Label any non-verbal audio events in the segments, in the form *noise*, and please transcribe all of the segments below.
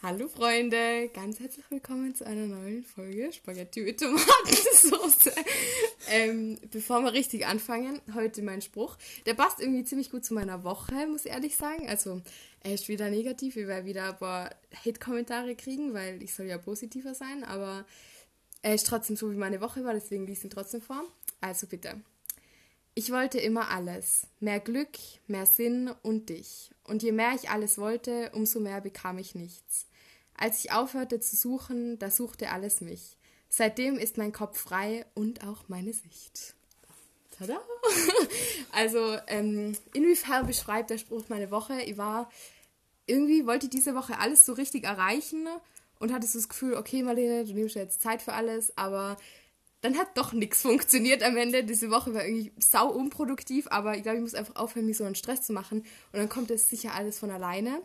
Hallo Freunde, ganz herzlich willkommen zu einer neuen Folge Spaghetti mit Tomatensauce. *laughs* ähm, bevor wir richtig anfangen, heute mein Spruch. Der passt irgendwie ziemlich gut zu meiner Woche, muss ich ehrlich sagen. Also er ist wieder negativ, ich werde wieder ein paar Hate-Kommentare kriegen, weil ich soll ja positiver sein, aber er ist trotzdem so, wie meine Woche war, deswegen liest ihn trotzdem vor. Also bitte. Ich wollte immer alles. Mehr Glück, mehr Sinn und dich. Und je mehr ich alles wollte, umso mehr bekam ich nichts. Als ich aufhörte zu suchen, da suchte alles mich. Seitdem ist mein Kopf frei und auch meine Sicht. Tada! *laughs* Also, ähm, inwiefern beschreibt der Spruch meine Woche? Ich war, irgendwie wollte diese Woche alles so richtig erreichen und hatte so das Gefühl, okay, Marlene, du nimmst jetzt Zeit für alles, aber dann hat doch nichts funktioniert am Ende. Diese Woche war irgendwie sau unproduktiv, aber ich glaube, ich muss einfach aufhören, mir so einen Stress zu machen. Und dann kommt es sicher alles von alleine.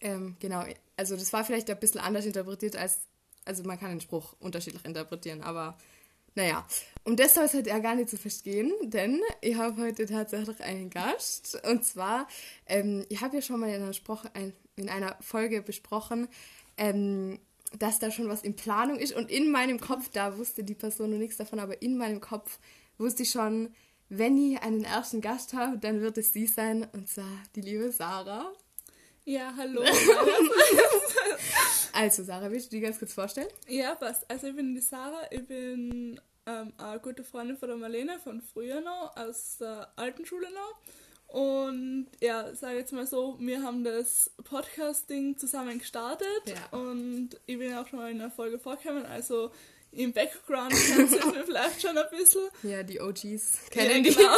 Ähm, genau, also das war vielleicht ein bisschen anders interpretiert als, also man kann den Spruch unterschiedlich interpretieren, aber naja. Und das soll es halt ja gar nicht zu verstehen, denn ich habe heute tatsächlich einen Gast. Und zwar, ähm, ich habe ja schon mal in einer, Spruch, in einer Folge besprochen, ähm, dass da schon was in Planung ist. Und in meinem Kopf, da wusste die Person noch nichts davon, aber in meinem Kopf wusste ich schon, wenn ich einen ersten Gast habe, dann wird es sie sein, und zwar die liebe Sarah. Ja, hallo. *laughs* also, Sarah, willst du dir ganz kurz vorstellen? Ja, passt. Also, ich bin die Sarah, ich bin ähm, eine gute Freundin von der Marlene von früher noch, aus der alten Schule noch. Und ja, sage jetzt mal so, wir haben das Podcasting zusammen gestartet Ja. und ich bin auch schon mal in einer Folge vorgekommen, also im Background *laughs* kennt ihr mir vielleicht schon ein bisschen. Ja, die OGs Ja, kennen die. genau.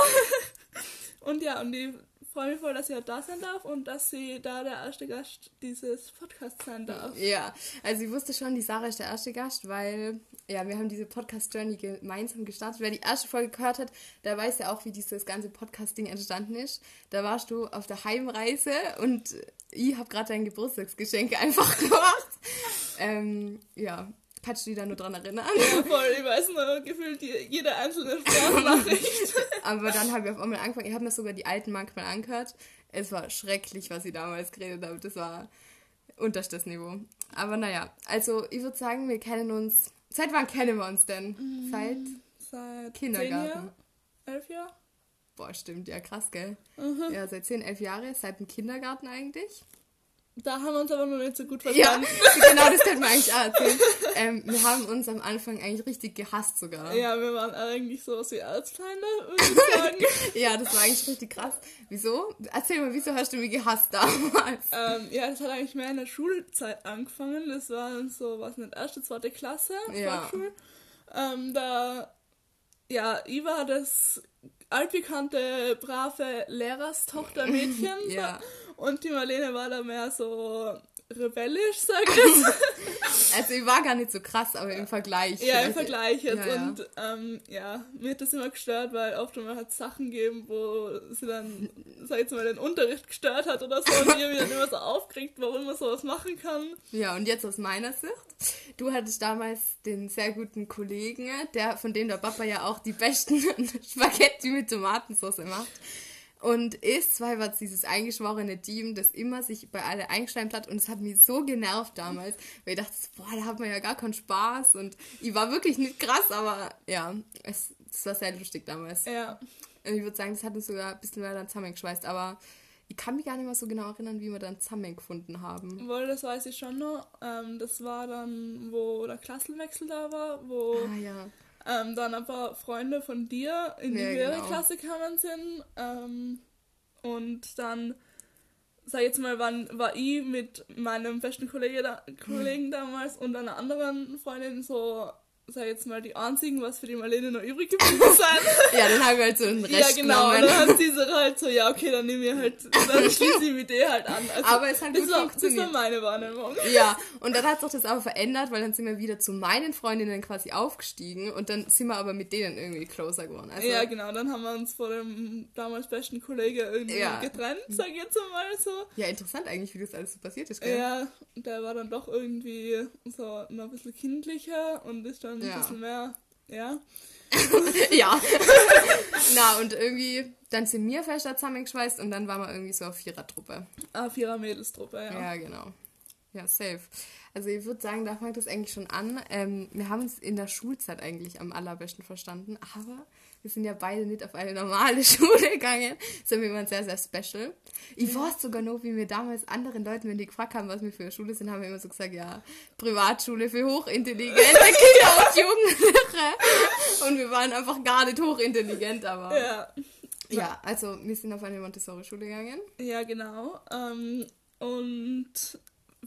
Und ja, und ich freue mich voll, dass ich auch da sein darf und dass sie da der erste Gast dieses Podcasts sein darf. Ja, also ich wusste schon, die Sarah ist der erste Gast, weil ja, wir haben diese Podcast-Journey gemeinsam gestartet. Wer die erste Folge gehört hat, der weiß ja auch, wie dieses ganze Podcast-Ding entstanden ist. Da warst du auf der Heimreise und ich habe gerade dein Geburtstagsgeschenk *laughs* einfach gemacht. ähm, ja, kannst du dich da nur dran erinnern? Ja, voll, ich weiß nur gefühlt jede einzelne Sprachnachricht. *laughs* Aber dann habe ich auf einmal angefangen, ich habe mir sogar die alten manchmal angehört. Es war schrecklich, was ich damals geredet habe. Das war unterstes Niveau. Aber naja, also ich würde sagen, wir kennen uns. Seit wann kennen wir uns denn? Seit. Seit Kindergarten. zehn Jahren, elf Jahren. Boah, stimmt, ja krass, gell? Ja, seit 10, 11 Jahre, seit dem Kindergarten eigentlich. Da haben wir uns aber noch nicht so gut Ja, verstanden. *laughs* genau, das könnte man eigentlich auch erzählen. Ähm, wir haben uns am Anfang eigentlich richtig gehasst sogar. Ja, wir waren eigentlich sowas wie Erzfeinde, würde ich sagen. *laughs* Ja, das war eigentlich richtig krass. Wieso? Erzähl mal, wieso hast du mich gehasst damals? ähm, ja, das hat eigentlich mehr in der Schulzeit angefangen. Das war so, was nicht, erste, zweite Klasse, Ja. Ähm, da, ja, ich war das altbekannte, brave Lehrerstochter-Mädchen. *laughs* Ja. Und die Marlene war da mehr so rebellisch, sag ich jetzt. *laughs* Also ich war gar nicht so krass, aber im Vergleich. Ja, im Vergleich jetzt. Ja, ja. Und ähm, ja, mir hat das immer gestört, weil oft immer hat Sachen gegeben, wo sie dann, sag ich jetzt mal, den Unterricht gestört hat oder so und ihr mich dann immer so aufkriegt, warum man sowas machen kann. Ja, und jetzt aus meiner Sicht. Du hattest damals den sehr guten Kollegen, der, von dem der Papa ja auch die besten *laughs* Spaghetti mit Tomatensauce macht. Und ist, weil war dieses eingeschworene Team, das immer sich bei alle eingeschleimt hat und es hat mich so genervt damals, weil ich dachte, boah, da hat man ja gar keinen Spaß und ich war wirklich nicht krass, aber ja, es, es war sehr lustig damals. Ja. Und ich würde sagen, das hat uns sogar ein bisschen mehr dann zusammengeschweißt, aber ich kann mich gar nicht mehr so genau erinnern, wie wir dann zusammengefunden haben. Wohl, das weiß ich schon noch. Ähm, das war dann, wo der Klassenwechsel da war, wo Ah ja. Ähm, dann ein paar Freunde von dir in die Ja, höhere genau. Klasse gekommen sind. Ähm, und dann, sag ich jetzt mal, wann war ich mit meinem besten Kollege da, Kollegen damals und einer anderen Freundin so, sag jetzt mal, die einzigen, was für die Marlene noch übrig geblieben *laughs* sind. Ja, dann haben wir halt so einen Rest ja, genau. Und genommen. dann hat sie so halt so, ja, okay, dann nehme ich halt, dann *laughs* schließe ich mit der halt an. Also, Aber es hat das gut war, das funktioniert. war meine Wahrnehmung. Ja, und dann *laughs* hat sich das aber verändert, weil dann sind wir wieder zu meinen Freundinnen quasi aufgestiegen und dann sind wir aber mit denen irgendwie closer geworden. Also, ja, genau, dann haben wir uns vor dem damals besten Kollege irgendwie Ja. getrennt, sag ich jetzt mal so. ja, interessant eigentlich, wie das alles so passiert ist, gell? Ja, der war dann doch irgendwie so noch ein bisschen kindlicher und ist dann Ja. ein bisschen mehr, ja. *laughs* Ja. Na, und irgendwie, dann sind wir fester zusammengeschweißt und dann waren wir irgendwie so auf Vierertruppe. Ah, Vierer Mädelstruppe, ja. Ja, genau. Ja, safe. Also ich würde sagen, da fängt es eigentlich schon an. Ähm, wir haben uns in der Schulzeit eigentlich am allerbesten verstanden, aber wir sind ja beide nicht auf eine normale *laughs* Schule gegangen, sondern wir waren sehr, sehr special. Ich weiß sogar noch, wie wir damals anderen Leuten, wenn die gefragt haben, was wir für eine Schule sind, haben wir immer so gesagt, ja, Privatschule für hochintelligente *laughs* Kinder und Jugendliche. Und wir waren einfach gar nicht hochintelligent, aber... Ja. Ja, also wir sind auf eine Montessori-Schule gegangen. Ja, genau. Ähm, und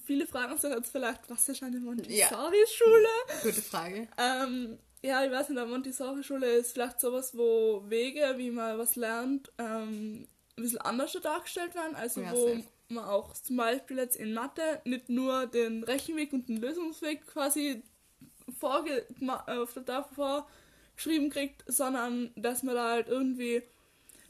viele fragen sich jetzt vielleicht, was ist eine Montessori-Schule? Gute Frage. Ähm, ja, ich weiß nicht, eine Montessori-Schule ist vielleicht sowas, wo Wege, wie man was lernt, ähm, ein bisschen anders dargestellt werden. Also Ja, wo safe. man auch zum Beispiel jetzt in Mathe nicht nur den Rechenweg und den Lösungsweg quasi vorge äh, auf der Tafel vorgeschrieben kriegt, sondern dass man da halt irgendwie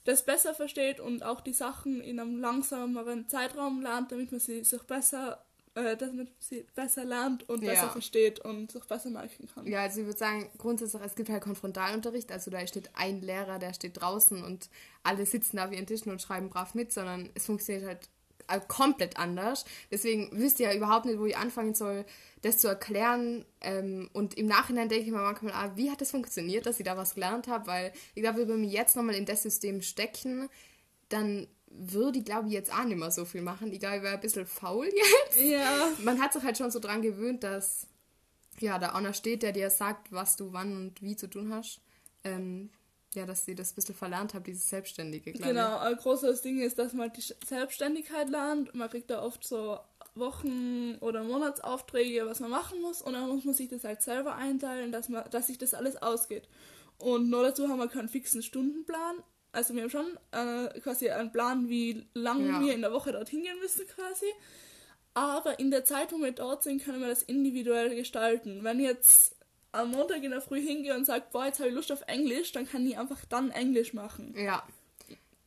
das besser versteht und auch die Sachen in einem langsameren Zeitraum lernt, damit man sie sich besser, äh, damit sie besser lernt und Ja. besser versteht und sich besser merken kann. Ja, also ich würde sagen, grundsätzlich, es gibt halt Konfrontalunterricht, also da steht ein Lehrer, der steht draußen und alle sitzen da wie an Tischen und schreiben brav mit, sondern es funktioniert halt äh, komplett anders. Deswegen wisst ihr ja überhaupt nicht, wo ich anfangen soll, das zu erklären. Ähm, und im Nachhinein denke ich mir manchmal, ah, wie hat das funktioniert, dass ich da was gelernt habe, weil ich glaube, wenn wir jetzt nochmal in das System stecken, dann würde ich, glaube ich, jetzt auch nicht mehr so viel machen. Ich glaube, ich wäre ein bisschen faul jetzt Ja. man hat sich halt schon so dran gewöhnt, dass ja, da einer steht, der dir sagt, was du wann und wie zu tun hast. Ähm, ja, dass sie das ein bisschen verlernt haben, dieses Selbstständige, Genau, ein großes Ding ist, dass man die Selbstständigkeit lernt. Man kriegt da oft so Wochen- oder Monatsaufträge, was man machen muss. Und dann muss man sich das halt selber einteilen, dass, man, dass sich das alles ausgeht. Und nur dazu haben wir keinen fixen Stundenplan. Also wir haben schon äh, quasi einen Plan, wie lange Ja. wir in der Woche dorthin gehen müssen quasi. Aber in der Zeit, wo wir dort sind, können wir das individuell gestalten. Wenn ich jetzt am Montag in der Früh hingehe und sage, boah, jetzt habe ich Lust auf Englisch, dann kann ich einfach dann Englisch machen. Ja,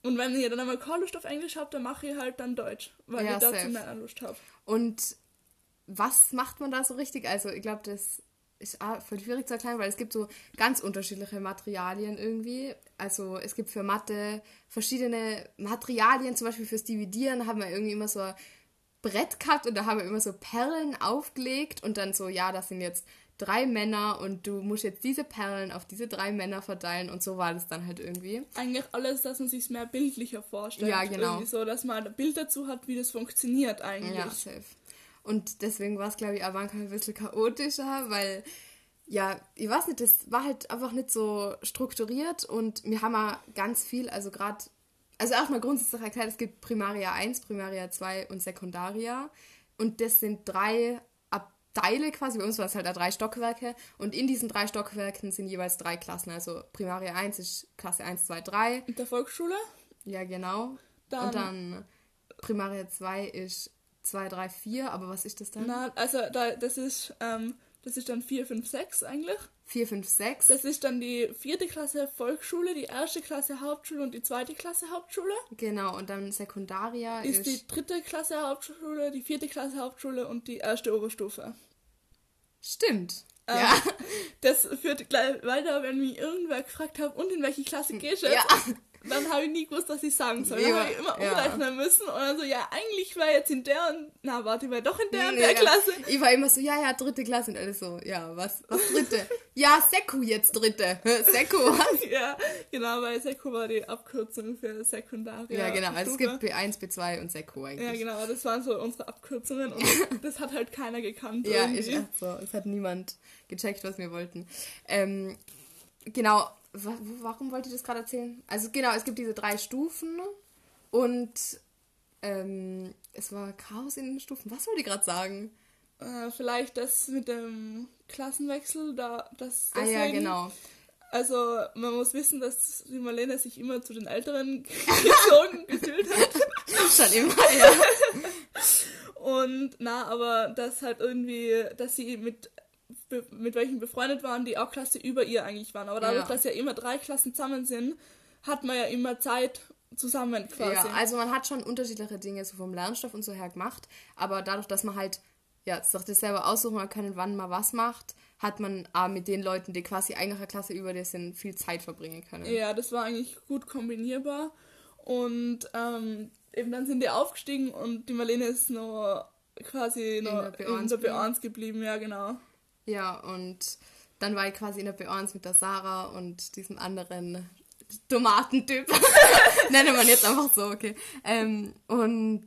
Und wenn ich dann einmal keine Lust auf Englisch habe, dann mache ich halt dann Deutsch, weil Ja, ich dazu safe. mehr Lust habe. und was macht man da so richtig? Also, ich glaube, das ist auch voll schwierig zu erklären, weil es gibt so ganz unterschiedliche Materialien irgendwie. Also, es gibt für Mathe verschiedene Materialien, zum Beispiel fürs Dividieren haben wir irgendwie immer so ein Brett gehabt und da haben wir immer so Perlen aufgelegt und dann so, ja, das sind jetzt drei Männer und du musst jetzt diese Perlen auf diese drei Männer verteilen und so war das dann halt irgendwie. Eigentlich alles, dass man sich mehr bildlicher vorstellt. Ja, genau. Irgendwie so, dass man ein Bild dazu hat, wie das funktioniert eigentlich. Ja, safe. Und deswegen war es, glaube ich, auch manchmal ein bisschen chaotischer, weil, ja, ich weiß nicht, das war halt einfach nicht so strukturiert und wir haben auch ganz viel, also gerade, also erstmal grundsätzlich erklärt, es gibt Primaria 1, Primaria 2 und Sekundaria und das sind drei Abteile quasi, bei uns war es halt auch drei Stockwerke. Und in diesen drei Stockwerken sind jeweils drei Klassen, also Primaria 1 ist Klasse 1, 2, 3, In der Volksschule? ja genau, Dann- und dann Primaria 2 ist 2, 3, 4, aber was ist das dann? Na, also da, das ist ähm, das ist dann 4, 5, 6 eigentlich. 4, 5, 6. Das ist dann die vierte Klasse Volksschule, die erste Klasse Hauptschule und die zweite Klasse Hauptschule. Genau, und dann Sekundaria Ist ist. die dritte Klasse Hauptschule, die vierte Klasse Hauptschule und die erste Oberstufe. Stimmt. Ähm, ja. *laughs* Das führt gleich weiter, wenn mich irgendwer gefragt hat, und in welche Klasse gehst du Ja. Dann habe ich nie gewusst, was ich sagen soll. Dann habe ich immer ja. umrechnen müssen und dann so, ja, eigentlich war jetzt in der und, na, warte, ich war doch in der und der ja. Klasse. Ich war immer so, ja, ja, dritte Klasse und alles so, ja, was, was dritte? ja, Seku jetzt dritte. Seku, was? *laughs* Ja, genau, weil Seko war die Abkürzung für Sekundaria. Ja, genau, also es gibt B1, B2 und Seku eigentlich. Ja, genau, das waren so unsere Abkürzungen und *laughs* das hat halt keiner gekannt. Ja, irgendwie. ist echt so. Es hat niemand gecheckt, was wir wollten. Ähm, genau, warum wollte ich das gerade erzählen? Also genau, es gibt diese drei Stufen und ähm, es war Chaos in den Stufen. Was wollte ich gerade sagen? Äh, vielleicht das mit dem Klassenwechsel, da das Ah ja, deswegen- genau. Also man muss wissen, dass die Marlene sich immer zu den Älteren *laughs* gezogen gefühlt hat. *laughs* Schon immer, ja. *laughs* Und na, aber das halt irgendwie, dass sie mit mit welchen befreundet waren, die auch Klasse über ihr eigentlich waren. Aber dadurch, Ja. dass ja immer drei Klassen zusammen sind, hat man ja immer Zeit zusammen quasi. Ja, also man hat schon unterschiedliche Dinge so vom Lernstoff und so her gemacht, aber dadurch, dass man halt ja, sich das selber aussuchen kann, wann man was macht, hat man auch mit den Leuten, die quasi eigentlich eine Klasse über dir sind, viel Zeit verbringen können. Ja, das war eigentlich gut kombinierbar. Und ähm, eben dann sind die aufgestiegen und die Marlene ist noch quasi noch in der B1 geblieben, ja, genau. Ja, und dann war ich quasi in der B1 mit der Sarah und diesem anderen Tomatentyp. *laughs* Nenne man jetzt einfach so, okay. Ähm, und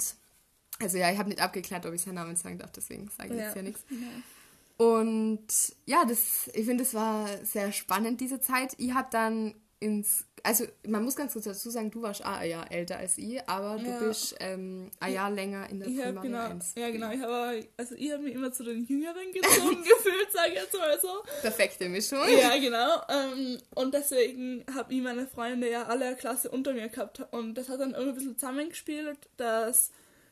also ja, ich habe nicht abgeklärt, ob ich seinen Namen sagen darf, deswegen sage ich ja. jetzt ja nichts. Ja. Und ja, das, ich finde, es war sehr spannend, diese Zeit. Ich habe dann ins, also man muss ganz kurz dazu sagen, du warst ein Jahr älter als ich, aber du ja. bist ähm, ein Jahr länger in der ich Primarie genau, 1. Ja, genau. Ich habe also ich habe mich immer zu den Jüngeren gezogen *laughs* gefühlt, sage ich jetzt mal so. Perfekte Mischung. Ja, genau. Ähm, und deswegen habe ich meine Freunde ja alle Klasse unter mir gehabt und das hat dann irgendwie ein bisschen zusammengespielt, dass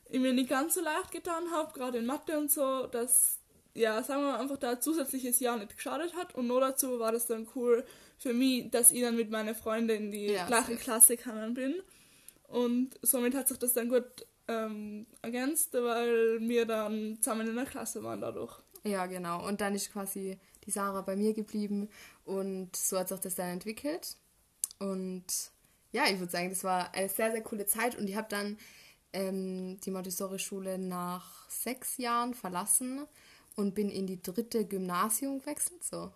ich mir nicht ganz so leicht getan habe, gerade in Mathe und so, dass, ja, sagen wir mal, einfach da ein zusätzliches Jahr nicht geschadet hat. Und nur dazu war das dann cool für mich, dass ich dann mit meinen Freunden in die ja, gleiche Klasse gekommen bin. Und somit hat sich das dann gut ähm, ergänzt, weil wir dann zusammen in der Klasse waren dadurch. Ja, genau. Und dann ist quasi die Sarah bei mir geblieben und so hat sich das dann entwickelt. Und ja, ich würde sagen, das war eine sehr, sehr coole Zeit und ich habe dann ähm, die Montessori-Schule nach sechs Jahren verlassen und bin in die dritte Gymnasium gewechselt. So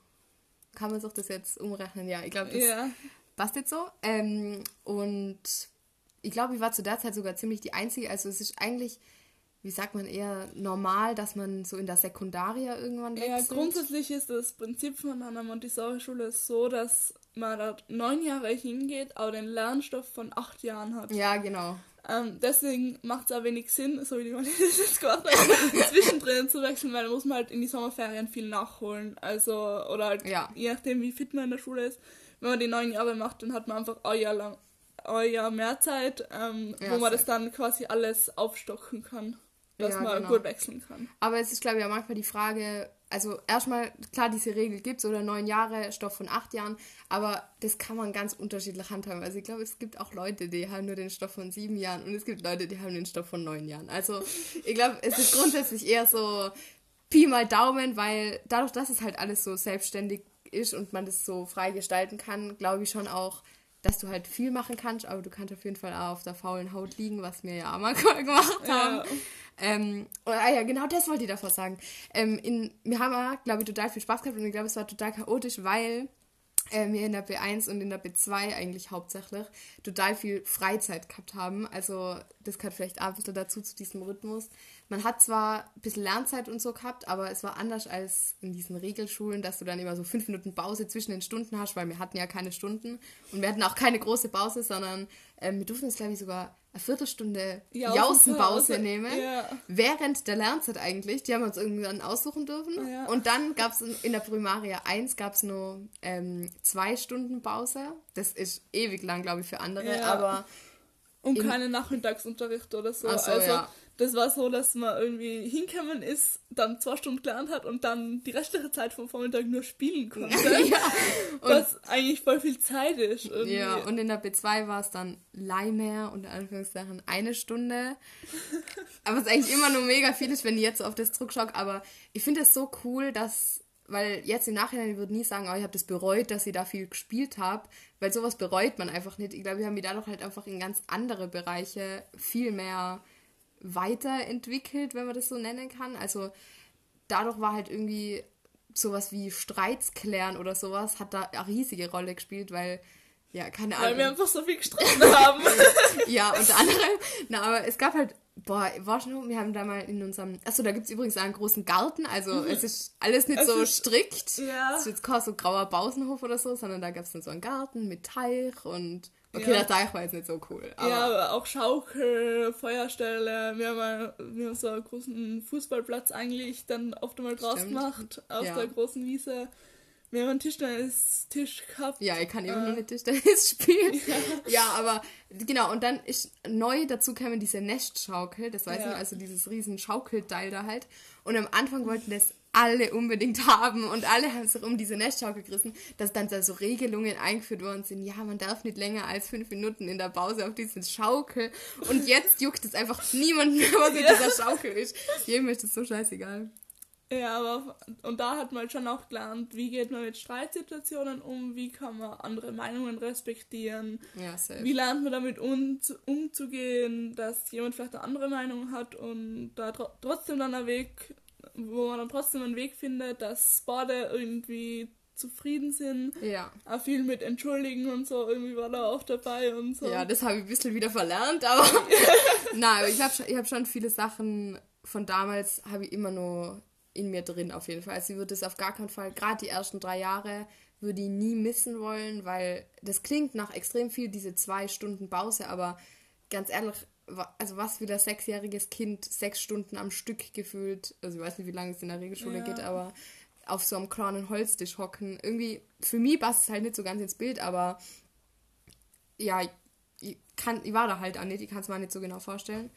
kann man sich das jetzt umrechnen. Ja, ich glaube, das ja. passt jetzt so. Ähm, und ich glaube, ich war zu der Zeit sogar ziemlich die Einzige. Also es ist eigentlich, wie sagt man, eher normal, dass man so in der Sekundaria irgendwann wechselt. Ja, grundsätzlich ist das Prinzip von einer Montessori-Schule so, dass man da neun Jahre hingeht, aber den Lernstoff von acht Jahren hat. Ja, genau. Ähm, deswegen macht es auch wenig Sinn, so wie die Leute *laughs* das jetzt gemacht haben, *laughs* zwischendrin zu wechseln, weil da muss man halt in die Sommerferien viel nachholen. Also, oder halt, ja. je nachdem, wie fit man in der Schule ist. Wenn man die neun Jahre macht, dann hat man einfach ein Jahr lang, ein Jahr mehr Zeit, ähm, ja, wo man das dann quasi alles aufstocken kann, dass ja, man genau. gut wechseln kann. Aber es ist, glaube ich, auch manchmal die Frage, also erstmal, klar, diese Regel gibt es oder neun Jahre, Stoff von acht Jahren, aber das kann man ganz unterschiedlich handhaben. Also ich glaube, es gibt auch Leute, die haben nur den Stoff von sieben Jahren und es gibt Leute, die haben den Stoff von neun Jahren. Also ich glaube, es ist grundsätzlich eher so Pi mal Daumen, weil dadurch, dass es halt alles so selbstständig ist und man das so frei gestalten kann, glaube ich schon auch, dass du halt viel machen kannst, aber du kannst auf jeden Fall auch auf der faulen Haut liegen, was wir ja auch mal *laughs* gemacht haben. Ja. Ähm, ah ja, genau das wollte ich davor sagen. Ähm, in, wir haben, glaube ich, total viel Spaß gehabt und ich glaube, es war total chaotisch, weil äh, wir in der B1 und in der B2 eigentlich hauptsächlich total viel Freizeit gehabt haben. Also das gehört vielleicht auch ein bisschen dazu zu diesem Rhythmus. Man hat zwar ein bisschen Lernzeit und so gehabt, aber es war anders als in diesen Regelschulen, dass du dann immer so fünf Minuten Pause zwischen den Stunden hast, weil wir hatten ja keine Stunden und wir hatten auch keine große Pause, sondern äh, wir durften es, glaube ich, sogar eine Viertelstunde Jausenpause nehmen, ja. während der Lernzeit eigentlich. Die haben wir uns irgendwann aussuchen dürfen. Ja. Und dann gab es in der Primaria 1 gab es nur ähm, zwei Stunden Pause. Das ist ewig lang, glaube ich, für andere, ja. aber... Und keine Nachmittagsunterricht oder so. so also das war so, dass man irgendwie hinkommen ist, dann zwei Stunden gelernt hat und dann die restliche Zeit vom Vormittag nur spielen konnte. *laughs* ja. was eigentlich voll viel Zeit ist. Irgendwie. Ja, und in der B2 war es dann Leimer und Anführungszeichen eine Stunde. *laughs* aber es ist eigentlich immer nur mega viel ist, wenn ich jetzt auf das zurückschaue. Aber ich finde es so cool, dass weil jetzt im Nachhinein, ich würde nie sagen, oh, ich habe das bereut, dass ich da viel gespielt habe, weil sowas bereut man einfach nicht. Ich glaube, wir haben mich dadurch halt einfach in ganz andere Bereiche viel mehr weiterentwickelt, wenn man das so nennen kann. Also dadurch war halt irgendwie sowas wie Streits klären oder sowas, hat da eine riesige Rolle gespielt, weil, ja, keine Ahnung. Weil wir einfach so viel gestritten haben. *laughs* ja, unter anderem. Na, aber es gab halt, boah, war schon, wir haben da mal in unserem, achso, da gibt es übrigens einen großen Garten, also mhm. es ist alles nicht es so ist, strikt. Ja. Es ist jetzt kein so grauer Bausenhof oder so, sondern da gab es dann so einen Garten mit Teich und Okay, ja. der Teich war jetzt nicht so cool. Aber ja, auch Schaukel, Feuerstelle. Wir haben, wir haben so einen großen Fußballplatz eigentlich dann oft einmal draus gemacht, aus ja. der großen Wiese. Wir haben einen Tischtennis-Tisch gehabt. Ja, ich kann immer äh, nur mit Tischtennis *laughs* spielen. *laughs* Ja. ja. aber genau, und dann ist neu dazu kamen diese Nestschaukel, das weiß ja. ich, also dieses riesen Schaukelteil da halt. Und am Anfang wollten das alle unbedingt *laughs* haben und alle haben sich um diese Nestschaukel gerissen, dass dann so Regelungen eingeführt worden sind. Ja, man darf nicht länger als fünf Minuten in der Pause auf diesen Schaukel und jetzt juckt es einfach niemanden mehr, was in dieser Schaukel ist. Jedem ist das so scheißegal. Ja, aber und da hat man halt schon auch gelernt, wie geht man mit Streitsituationen um, wie kann man andere Meinungen respektieren, Ja, wie lernt man damit um, umzugehen, dass jemand vielleicht eine andere Meinung hat und da tro trotzdem dann ein Weg, wo man dann trotzdem einen Weg findet, dass beide irgendwie zufrieden sind. Ja. Auch viel mit Entschuldigen und so, irgendwie war da auch dabei und so. Ja, das habe ich ein bisschen wieder verlernt, aber *laughs* nein, aber ich habe schon, ich hab schon viele Sachen von damals, habe ich immer nur in mir drin auf jeden Fall. Also ich würde das auf gar keinen Fall, gerade die ersten drei Jahre, würde ich nie missen wollen, weil das klingt nach extrem viel, diese zwei Stunden Pause, aber ganz ehrlich, also was für das sechsjähriges Kind sechs Stunden am Stück gefühlt, also ich weiß nicht, wie lange es in der Regelschule Ja. geht, aber auf so einem kleinen Holztisch hocken, irgendwie, für mich passt es halt nicht so ganz ins Bild, aber ja, ich, kann, ich war da halt auch nicht, ich kann es mir nicht so genau vorstellen.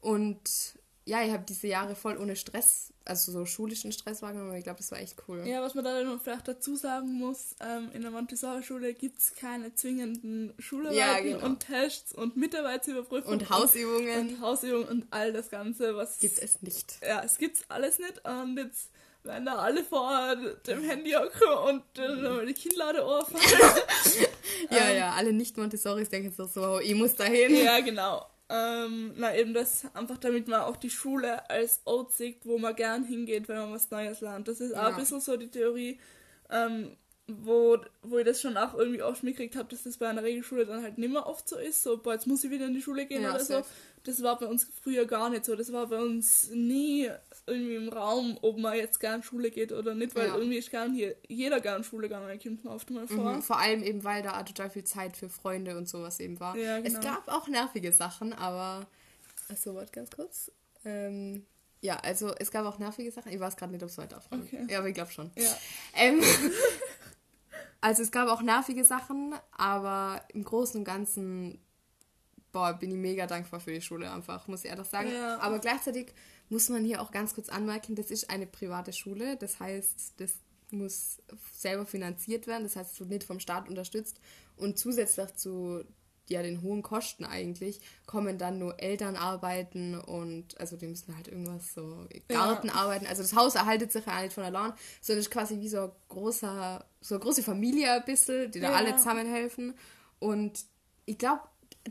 Und ja, ich habe diese Jahre voll ohne Stress, also so schulischen Stress wahrgenommen, und ich glaube, das war echt cool. Ja, was man da noch vielleicht dazu sagen muss, ähm, in der Montessori-Schule gibt es keine zwingenden Schularbeiten Ja, genau. und Tests und Mitarbeitsüberprüfungen Und Hausübungen und Hausübungen und all das Ganze, was gibt es nicht. Ja, es gibt's alles nicht und jetzt werden da alle vor dem Handy hocken und äh, nochmal die Kinnlade ohrfeigen. *laughs* Ja, ja, alle Nicht-Montessoris denken so, so, ich muss dahin. ja, genau. Ähm, na, eben das einfach, damit man auch die Schule als Ort sieht, wo man gern hingeht, wenn man was Neues lernt. Das ist auch Ja. ein bisschen so die Theorie, ähm, wo, wo ich das schon auch irgendwie oft mitgekriegt habe, dass das bei einer Regelschule dann halt nicht mehr oft so ist. So, boah, jetzt muss ich wieder in die Schule gehen Ja, oder so. Das war bei uns früher gar nicht so. Das war bei uns nie irgendwie im Raum, ob man jetzt gern Schule geht oder nicht, weil Ja. irgendwie ist gern hier jeder gern Schule gegangen, kommt man oft mal vor. Mhm, vor allem eben, weil da total viel Zeit für Freunde und sowas eben war. Ja, genau. Es gab auch nervige Sachen, aber. Achso, warte ganz kurz. Ähm, ja, also es gab auch nervige Sachen. Ich weiß gerade nicht, ob es weiter. Okay. Ja, aber ich glaube schon. Ja. Ähm, *laughs* also es gab auch nervige Sachen, aber im Großen und Ganzen boah, bin ich mega dankbar für die Schule einfach, muss ich ehrlich sagen. Ja. Aber gleichzeitig muss man hier auch ganz kurz anmerken, das ist eine private Schule, das heißt, das muss selber finanziert werden, das heißt, es wird nicht vom Staat unterstützt und zusätzlich zu ja, den hohen Kosten eigentlich kommen dann nur Elternarbeiten und also die müssen halt irgendwas so Gartenarbeiten, also das Haus erhaltet sich ja nicht von allein, sondern es ist quasi wie so ein großer, so eine große Familie ein bisschen, die da Ja. alle zusammenhelfen und ich glaube,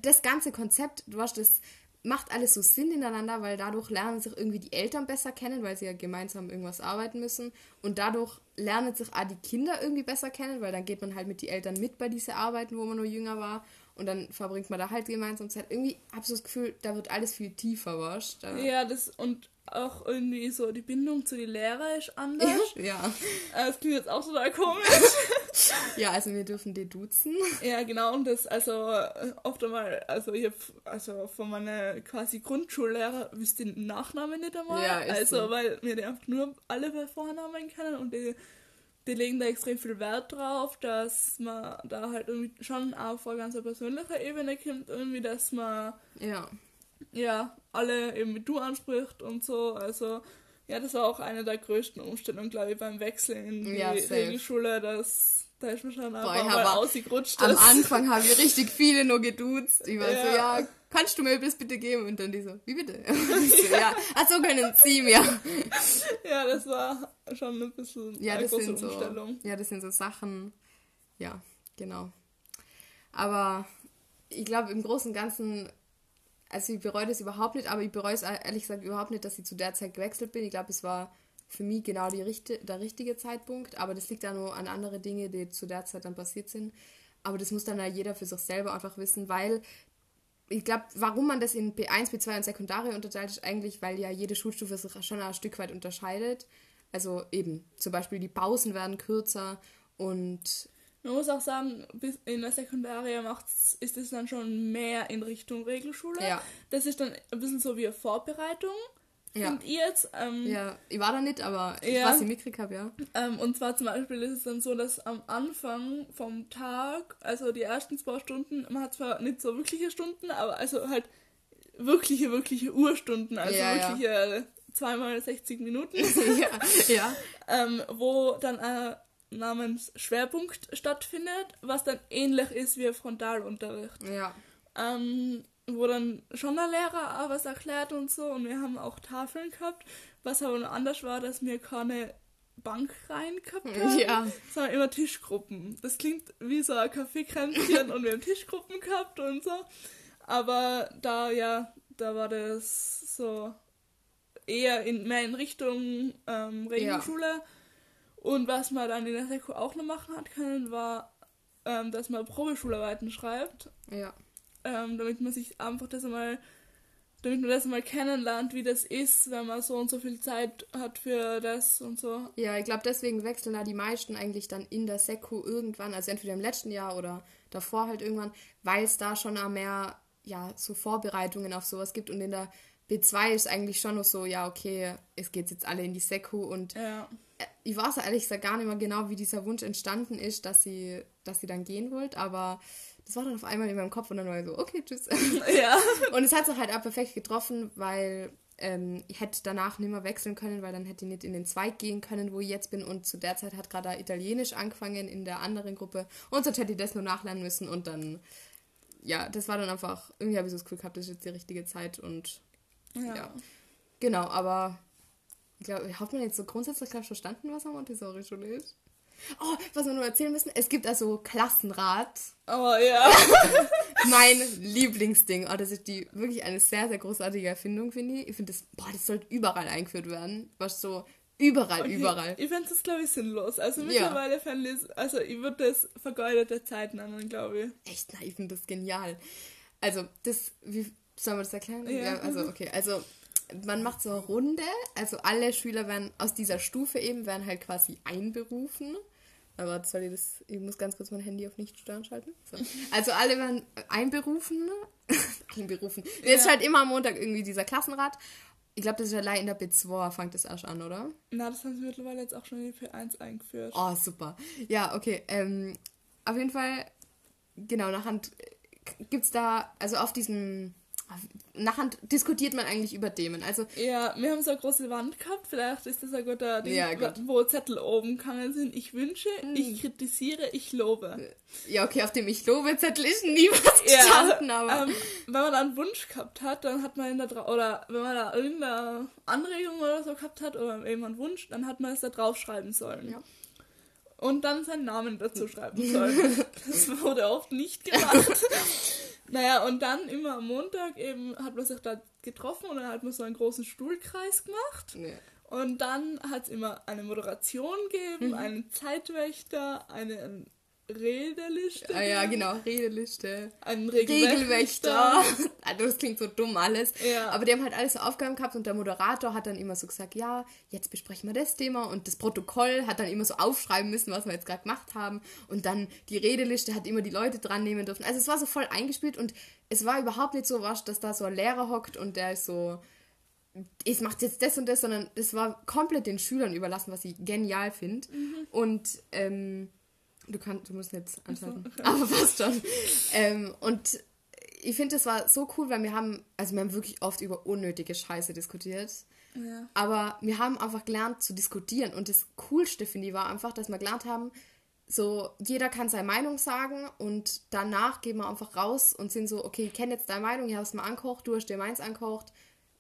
das ganze Konzept, du weißt, das macht alles so Sinn ineinander, weil dadurch lernen sich irgendwie die Eltern besser kennen, weil sie ja gemeinsam irgendwas arbeiten müssen. Und dadurch lernen sich auch die Kinder irgendwie besser kennen, weil dann geht man halt mit den Eltern mit bei diese Arbeiten, wo man nur jünger war. Und dann verbringt man da halt gemeinsam Zeit. Irgendwie habe ich so das Gefühl, da wird alles viel tiefer, da, Ja, das und auch irgendwie so die Bindung zu den Lehrern ist anders. *laughs* ja. Äh, Das klingt jetzt auch total komisch. *laughs* ja, also wir dürfen die duzen. *laughs* ja, genau, und das, also äh, oft einmal, also ich hab, also von meinen quasi Grundschullehrer wüsste den Nachnamen nicht einmal. Ja, ist also, so. weil wir die einfach nur alle bei Vornamen kennen und die, die legen da extrem viel Wert drauf, dass man da halt irgendwie schon auf eine ganz persönliche Ebene kommt, irgendwie, dass man Ja. ja, alle eben mit du anspricht und so. Also, ja, das war auch eine der größten Umstellungen, glaube ich, beim Wechsel in die Ja. Regelschule. Das, da ist mir schon Boah, ich mal ausgerutscht. Am Anfang haben wir richtig viele nur geduzt. Ich war so, Ja. Ja, kannst du mir das bitte geben? Und dann die so, wie bitte? *laughs* So, ja, ach so können sie mir. Ja, das war schon ein bisschen Ja, eine das große sind so, Umstellung. ja, das sind so Sachen, ja, genau. Aber ich glaube, im Großen und Ganzen, also ich bereue das überhaupt nicht, aber ich bereue es ehrlich gesagt überhaupt nicht, dass ich zu der Zeit gewechselt bin. Ich glaube, es war für mich genau die der richtige Zeitpunkt, aber das liegt dann nur an andere Dinge, die zu der Zeit dann passiert sind. Aber das muss dann ja jeder für sich selber einfach wissen, weil ich glaube, warum man das in B1, B2 und Sekundare unterteilt, ist eigentlich, weil ja jede Schulstufe sich schon ein Stück weit unterscheidet. Also eben, zum Beispiel die Pausen werden kürzer und Man muss auch sagen, bis in der Sekundarie macht's, ist es dann schon mehr in Richtung Regelschule. Ja. Das ist dann ein bisschen so wie eine Vorbereitung, Ja. finde ich jetzt. Ähm, ja, ich war da nicht, aber ich Ja. was ich mitgekriegt habe, ja. Ähm, und zwar zum Beispiel ist es dann so, dass am Anfang vom Tag, also die ersten zwei Stunden, man hat zwar nicht so wirkliche Stunden, aber also halt wirkliche, wirkliche Urstunden, also Ja, ja. wirkliche zweimal 60 Minuten, *laughs* ja, ja. ähm, wo dann ein namens Schwerpunkt stattfindet, was dann ähnlich ist wie Frontalunterricht. Ja, Ähm, wo dann schon der Lehrer auch was erklärt und so und wir haben auch Tafeln gehabt Was aber noch anders war, dass wir keine Bank rein gehabt haben, Ja. sondern immer Tischgruppen. Das klingt wie so ein Kaffeekränzchen *laughs* und wir haben Tischgruppen gehabt und so. Aber da, ja, da war das so eher in, mehr in Richtung ähm, Regelschule. Und was man dann in der Seko auch noch machen hat können, war, ähm, dass man Probeschularbeiten schreibt, Ja. Ähm, damit man sich einfach das einmal, damit man das mal kennenlernt, wie das ist, wenn man so und so viel Zeit hat für das und so. Ja, ich glaube, deswegen wechseln da die meisten eigentlich dann in der Seko irgendwann, also entweder im letzten Jahr oder davor halt irgendwann, weil es da schon auch mehr, ja, so Vorbereitungen auf sowas gibt und in der B2 ist eigentlich schon noch so, ja, okay, es geht jetzt alle in die Seko und Ja. äh, ich weiß ehrlich gesagt gar nicht mehr genau, wie dieser Wunsch entstanden ist, dass sie, dass sie dann gehen wollt, aber das war dann auf einmal in meinem Kopf und dann war ich so, okay, tschüss. *laughs* ja. Und es hat sich halt auch perfekt getroffen, weil ähm, ich hätte danach nicht mehr wechseln können, weil dann hätte ich nicht in den Zweig gehen können, wo ich jetzt bin. Und zu der Zeit hat gerade Italienisch angefangen in der anderen Gruppe. Und sonst hätte ich das nur nachlernen müssen. Und dann, ja, das war dann einfach, irgendwie habe ich so das Gefühl gehabt, das ist jetzt die richtige Zeit. Und Ja. Ja. genau, aber ich glaube, hat man jetzt so grundsätzlich, verstanden, was eine Montessori-Schule ist? Oh, was wir nur erzählen müssen, es gibt also Klassenrat Aber ja. *laughs* mein Lieblingsding. Oh, das ist die wirklich eine sehr, sehr großartige Erfindung, finde ich. Ich finde das, boah, das sollte überall eingeführt werden. Was so überall, Okay, überall. Ich fände das, glaube ich, sinnlos. Also Ja. mittlerweile fände ich es, also ich würde das vergeudete Zeit nennen, glaube ich. Echt, nein, ich finde das genial. Also, das, wie soll man das erklären? Ja. also, okay, also man macht so eine Runde, also alle Schüler werden aus dieser Stufe eben, werden halt quasi einberufen. Aber soll ich das, ich muss ganz kurz mein Handy auf Nicht-Stören schalten. So. Also alle werden einberufen. *laughs* einberufen. Jetzt ist Ja. halt immer am Montag irgendwie dieser Klassenrat. Ich glaube, das ist allein in der B2 fängt das erst an, oder? Na, das haben sie mittlerweile jetzt auch schon in die P1 eingeführt. Oh, super. Ja, okay. Ähm, auf jeden Fall, genau, nachher gibt es da, also auf diesem, nachher diskutiert man eigentlich über Themen. Also, Ja, wir haben so eine große Wand gehabt, vielleicht ist das ein guter Ding, Ja, gut. wo Zettel oben gegangen sind. Ich wünsche, ich kritisiere, ich lobe. ja, okay, auf dem Ich lobe Zettel ist nie was Ja, gestanden, aber. ähm, wenn man da einen Wunsch gehabt hat, dann hat man ihn da drauf, oder wenn man da irgendeine Anregung oder so gehabt hat, oder eben einen Wunsch, dann hat man es da draufschreiben sollen. Ja. Und dann seinen Namen dazu schreiben sollen. *laughs* das wurde oft nicht gemacht. *laughs* naja, und dann immer am Montag eben hat man sich da getroffen und dann hat man so einen großen Stuhlkreis gemacht. nee. Und dann hat es immer eine Moderation gegeben, Mhm. einen Zeitwächter, eine Redeliste, Ah ja, genau, Redeliste. einen Regelwächter. Also das klingt so dumm alles. Ja. Aber die haben halt alles so Aufgaben gehabt und der Moderator hat dann immer so gesagt, ja, jetzt besprechen wir das Thema und das Protokoll hat dann immer so aufschreiben müssen, was wir jetzt gerade gemacht haben und dann die Redeliste hat immer die Leute dran nehmen dürfen. Also es war so voll eingespielt und es war überhaupt nicht so was, dass da so ein Lehrer hockt und der ist so, ich mache jetzt das und das, sondern es war komplett den Schülern überlassen, was ich genial finde. Und ähm, du kannst, du musst jetzt anschalten, *laughs* aber fast schon. ähm, und ich finde, das war so cool, weil wir haben, also wir haben wirklich oft über unnötige Scheiße diskutiert. Ja. Aber wir haben einfach gelernt zu diskutieren. Und das Coolste, finde ich, war einfach, dass wir gelernt haben, so, jeder kann seine Meinung sagen und danach gehen wir einfach raus und sind so, okay, ich kenne jetzt deine Meinung, ich habe es mal angekocht, du hast dir meins angekocht,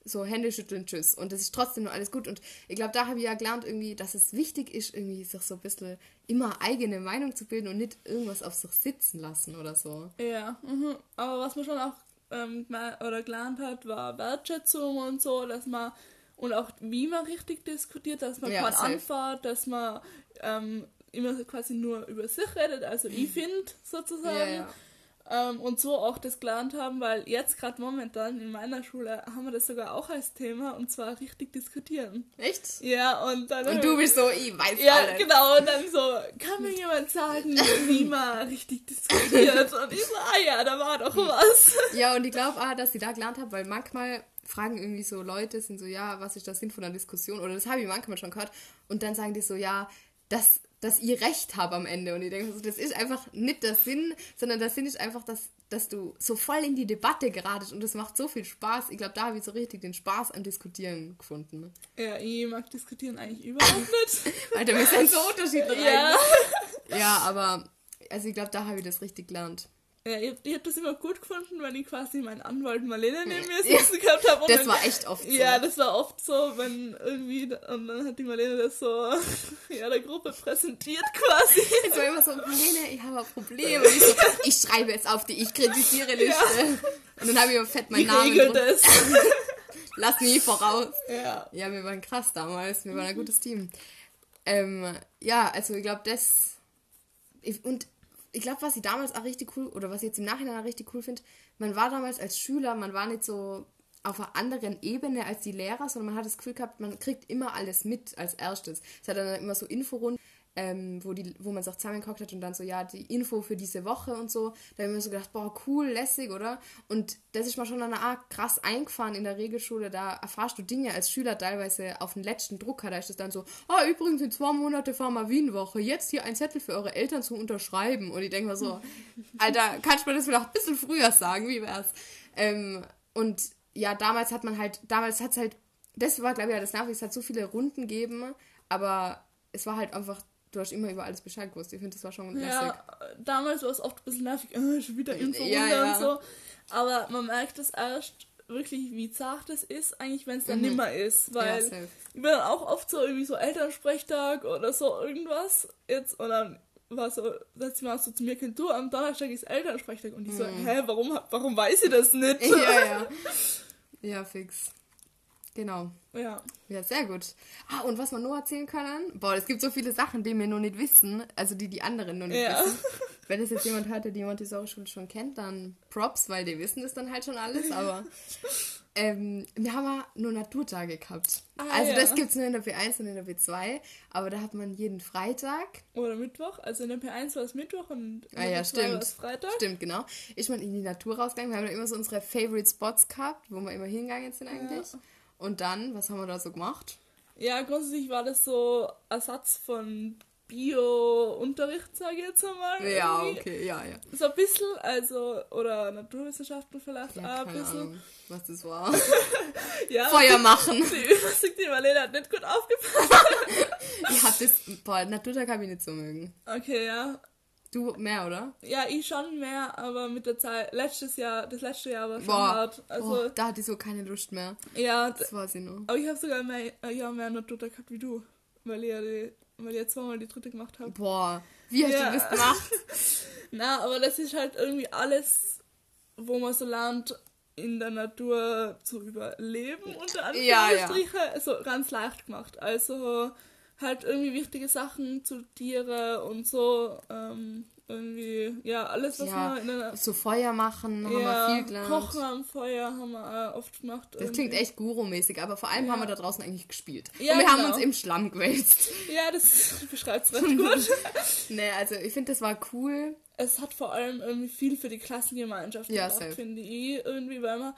so Hände schütteln, tschüss. Und das ist trotzdem nur alles gut. Und ich glaube, da habe ich ja gelernt, irgendwie, dass es wichtig ist, irgendwie sich so ein bisschen immer eigene Meinung zu bilden und nicht irgendwas auf sich sitzen lassen oder so. Ja, mhm. aber was man schon auch ähm, oder gelernt hat, war Wertschätzung und so, dass man und auch wie man richtig diskutiert, dass man Ja, anfährt, dass man ähm, immer quasi nur über sich redet, also ich finde sozusagen. Ja, ja. Ähm, und so auch das gelernt haben, weil jetzt gerade momentan in meiner Schule haben wir das sogar auch als Thema und zwar richtig diskutieren. Echt? Ja, und dann. Und du bist so, ich weiß Ja, alles. genau, und dann so, kann mir jemand sagen, wie *laughs* man richtig diskutiert? Und ich so, ah ja, da war doch was. Ja, und ich glaube auch, dass ich da gelernt habe, weil manchmal fragen irgendwie so Leute, sind so, ja, was ist der Sinn von einer Diskussion? Oder das habe ich manchmal schon gehört. Und dann sagen die so, ja, dass, dass ich recht habe am Ende. Und ich denke das ist einfach nicht der Sinn, sondern der Sinn ist einfach, dass, dass du so voll in die Debatte geratest und das macht so viel Spaß. Ich glaube, da habe ich so richtig den Spaß am Diskutieren gefunden. Ja, ich mag diskutieren eigentlich überhaupt nicht. Alter, wir sind so unterschiedlich. ja. Ja, aber also ich glaube, da habe ich das richtig gelernt. Ja, ich, ich habe das immer gut gefunden, wenn ich quasi meinen Anwalt Marlene neben mir sitzen ja, gehabt habe. Das dann, war echt oft so. Ja, das war oft so, wenn irgendwie, und dann hat die Marlene das so *laughs* ja, der Gruppe präsentiert quasi. Es war immer so, Marlene, ich habe ein Problem. Und ich so, *laughs* ich schreibe jetzt auf die Ich kritisiere Liste. Ja. Und dann habe ich immer fett meinen ich Namen. Regel das. *laughs* Lass mich voraus. Ja. Ja, wir waren krass damals. Wir waren ein gutes Team. Ähm, ja, also ich glaube, das. Ich, und ich glaube, was ich damals auch richtig cool, oder was ich jetzt im Nachhinein auch richtig cool finde, man war damals als Schüler, man war nicht so auf einer anderen Ebene als die Lehrer, sondern man hat das Gefühl gehabt, man kriegt immer alles mit als erstes. Es hat dann immer so Inforunden ähm, wo, die, wo man sich auch zusammengehockt hat und dann so, ja, die Info für diese Woche und so. Da habe ich mir so gedacht, boah, cool, lässig, oder? Und das ist mir schon dann auch krass eingefahren in der Regelschule. Da erfahrst du Dinge als Schüler teilweise auf den letzten Drucker. Da ist es dann so, ah, übrigens in zwei Monate fahren wir Wien-Woche. Jetzt hier ein Zettel für eure Eltern zu unterschreiben. Und ich denke mir so, *laughs* Alter, kannst du mir das vielleicht ein bisschen früher sagen? Wie wär's? Ähm, und ja, damals hat man halt, damals hat es halt, das war, glaube ich, das Nachricht, es hat so viele Runden gegeben, aber es war halt einfach du hast immer über alles Bescheid gewusst. Ich finde, das war schon lässig. Ja, damals war es oft ein bisschen nervig, *laughs* äh, schon wieder Info ja, ja. und so. Aber man merkt es erst wirklich, wie zart es ist, eigentlich, wenn es dann mhm. nimmer ist. Weil ja, ich bin dann auch oft so irgendwie so Elternsprechtag oder so irgendwas. Jetzt und dann war so, letztes Mal so zu mir, du, am Donnerstag ist Elternsprechtag. Und ich mhm. so, hä, warum, warum weiß ich das nicht? *laughs* Ja, ja. *laughs* Ja, fix. Genau. Ja. Ja, sehr gut. Ah, und was wir nur erzählen können, boah, es gibt so viele Sachen, die wir noch nicht wissen, also die die anderen noch nicht ja. wissen. Wenn es jetzt jemand der die Montessori-Schule schon kennt, dann Props, weil die wissen es dann halt schon alles, aber ähm, wir haben ja nur Naturtage gehabt. Ah, also ja. das gibt es nur in der P1 und in der P2, aber da hat man jeden Freitag. Oder Mittwoch, also in der P1 war es Mittwoch und in ah, ja, P2 war es Freitag. Stimmt, genau. Ich bin in die Natur rausgegangen, wir haben da immer so unsere Favorite Spots gehabt, wo wir immer hingegangen sind eigentlich. Ja. Und dann, was haben wir da so gemacht? Ja, grundsätzlich war das so Ersatz von Bio-Unterricht, sage ich jetzt einmal. Ja, okay, ja, ja. So ein bisschen, also, oder Naturwissenschaften vielleicht ja, auch ein bisschen. Ahnung, was das war. *laughs* ja, Feuer machen. *laughs* Die Übersicht, die Marlene hat nicht gut aufgepasst. *laughs* ich hab das, boah, Naturtag habe ich nicht so mögen. Okay, ja. Du mehr, oder? Ja, ich schon mehr, aber mit der Zeit, letztes Jahr, das letzte Jahr war schon Boah. hart. Also, Boah, da hatte ich so keine Lust mehr. Ja, das war sie nur. Aber ich habe sogar mehr, ja, mehr Natur gehabt wie du, weil ich ja die, weil ich ja zweimal die dritte gemacht habe. Boah, wie hast ja. du das gemacht? *laughs* Na, aber das ist halt irgendwie alles, wo man so lernt, in der Natur zu überleben, unter Anführungsstrichen, ja, ja. so ganz leicht gemacht. Also, halt irgendwie wichtige Sachen zu Tiere und so. Ähm, irgendwie, ja, alles, was ja, man in der, So Feuer machen, haben ja, wir viel gelernt. Kochen am Feuer haben wir oft gemacht. Das irgendwie. klingt echt Guru-mäßig, aber vor allem ja. haben wir da draußen eigentlich gespielt. Ja, und wir genau. haben uns im Schlamm gewälzt. *laughs* Ja, das *laughs* beschreibt es *laughs* recht gut. nee, also ich finde, das war cool. Es hat vor allem irgendwie viel für die Klassengemeinschaft ja, gemacht, finde ich. Irgendwie, weil man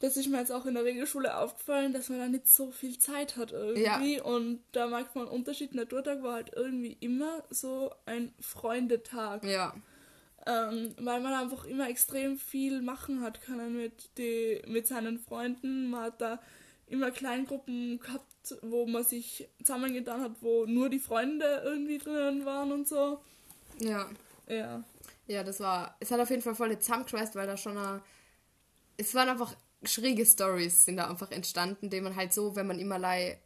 das ist mir jetzt auch in der Regelschule aufgefallen, dass man da nicht so viel Zeit hat irgendwie. Ja. Und da merkt man einen Unterschied. Naturtag war halt irgendwie immer so ein Freundetag. Ja. Ähm, weil man einfach immer extrem viel machen hat können mit, die, mit seinen Freunden. Man hat da immer Kleingruppen gehabt, wo man sich zusammengetan hat, wo nur die Freunde irgendwie drinnen waren und so. Ja. Ja. Ja, das war. Es hat auf jeden Fall voll zusammengeschweißt, weil da schon eine, es waren einfach schräge Stories sind da einfach entstanden, die man halt so, wenn man immer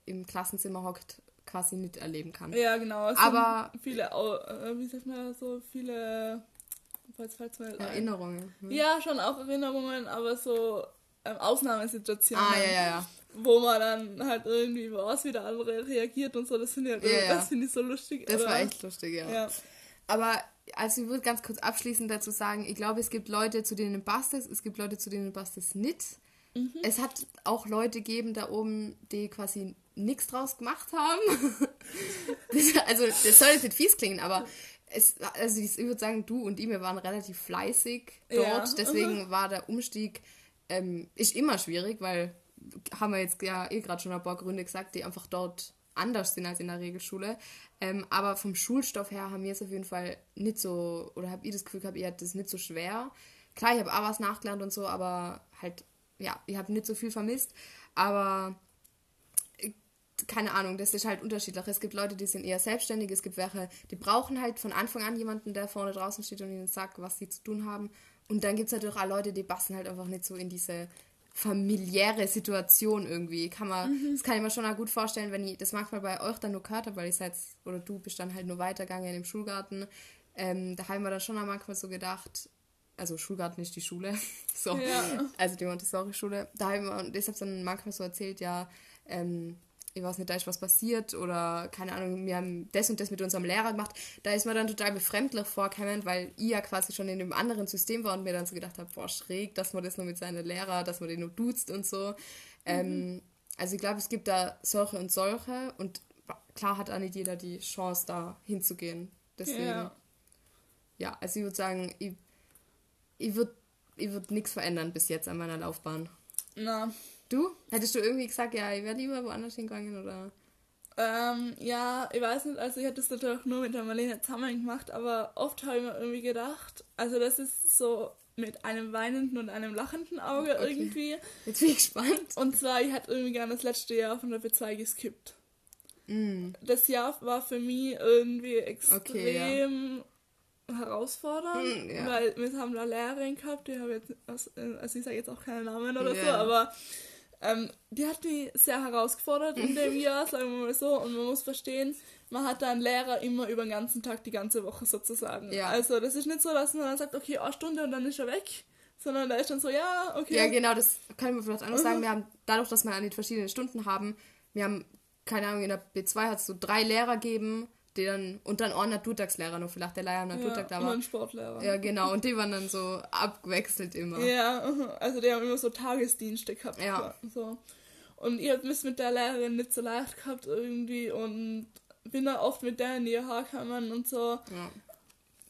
im Klassenzimmer hockt, quasi nicht erleben kann. Ja, genau. Es aber viele, äh, wie sagt man so, viele falls, falls mal Erinnerungen. Hm. Ja, schon auch Erinnerungen, aber so ähm, Ausnahmesituationen. Ah, ja, ja, ja. Wo man dann halt irgendwie was wie der andere reagiert und so, das finde ich, halt, ja, das finde ich so lustig. Das oder? war echt lustig, ja. ja. Aber also ich würde ganz kurz abschließend dazu sagen, ich glaube, es gibt Leute, zu denen passt es, es gibt Leute, zu denen passt es nicht. Mhm. Es hat auch Leute gegeben da oben, die quasi nichts draus gemacht haben. *laughs* das, also, das soll jetzt nicht fies klingen, aber es, also ich würde sagen, du und ich, wir waren relativ fleißig dort. Ja. Deswegen mhm. war der Umstieg ähm, ist immer schwierig, weil haben wir jetzt ja eh gerade schon ein paar Gründe gesagt, die einfach dort anders sind als in der Regelschule. Ähm, aber vom Schulstoff her haben wir es auf jeden Fall nicht so, oder habe ich das Gefühl gehabt, ihr habt das nicht so schwer. Klar, ich habe auch was nachgelernt und so, aber halt ja, ich habe nicht so viel vermisst, aber keine Ahnung, das ist halt unterschiedlich. Es gibt Leute, die sind eher selbstständig, es gibt welche, die brauchen halt von Anfang an jemanden, der vorne draußen steht und ihnen sagt, was sie zu tun haben. Und dann gibt es natürlich auch Leute, die passen halt einfach nicht so in diese familiäre Situation irgendwie. Kann man, mhm. Das kann ich mir schon auch gut vorstellen, wenn ich das manchmal bei euch dann nur gehört habe, weil ich seid, oder du bist dann halt nur weitergegangen im Schulgarten. Ähm, da haben wir dann schon auch manchmal so gedacht, also Schulgarten ist die Schule, *laughs* so, ja. also die Montessori-Schule. Da haben wir, und deshalb dann manchmal so erzählt, ja, ähm, ich weiß nicht, da ist was passiert oder keine Ahnung, wir haben das und das mit unserem Lehrer gemacht. Da ist mir dann total befremdlich vorgekommen, weil ich ja quasi schon in einem anderen System war und mir dann so gedacht habe, boah, schräg, dass man das nur mit seinen Lehrer, dass man den nur duzt und so. Mhm. Ähm, also ich glaube, es gibt da solche und solche und klar hat auch nicht jeder die Chance, da hinzugehen. Deswegen, ja, ja also ich würde sagen, ich, ich würde ich würd nichts verändern bis jetzt an meiner Laufbahn. Na, Du? Hättest du irgendwie gesagt, ja, ich wäre lieber woanders hingegangen oder? Ähm, ja, ich weiß nicht, also ich hätte es natürlich nur mit der Marlene zusammen gemacht, aber oft habe ich mir irgendwie gedacht, also das ist so mit einem weinenden und einem lachenden Auge okay. irgendwie. Jetzt bin ich gespannt. Und zwar, ich hätte irgendwie gerne das letzte Jahr von der B2 geskippt. Mm. Das Jahr war für mich irgendwie extrem okay, ja. Herausfordernd, mm, ja. weil wir haben da Lehrerin gehabt, die habe jetzt, also ich sage jetzt auch keinen Namen oder yeah. so, aber ähm, die hat mich sehr herausgefordert in dem *laughs* Jahr, sagen wir mal so. Und man muss verstehen, man hat da einen Lehrer immer über den ganzen Tag, die ganze Woche sozusagen. Ja. Also das ist nicht so, dass man dann sagt, okay, eine Stunde und dann ist er weg. Sondern da ist dann so, ja, okay. Ja, genau, das kann man vielleicht anders mhm. sagen. Wir haben, dadurch, dass wir an die verschiedenen Stunden haben, wir haben, keine Ahnung, in der B2 hat es so drei Lehrer gegeben, die dann, und dann auch Naturtagslehrer noch, vielleicht der am Naturtag ja, da war. Und Sportlehrer. Ja, genau, und die waren dann so abgewechselt immer. Ja, also die haben immer so Tagesdienste gehabt. Ja. So. Und ich hab mich mit der Lehrerin nicht so leicht gehabt irgendwie und bin da oft mit der in die Haar gekommen und so. Ja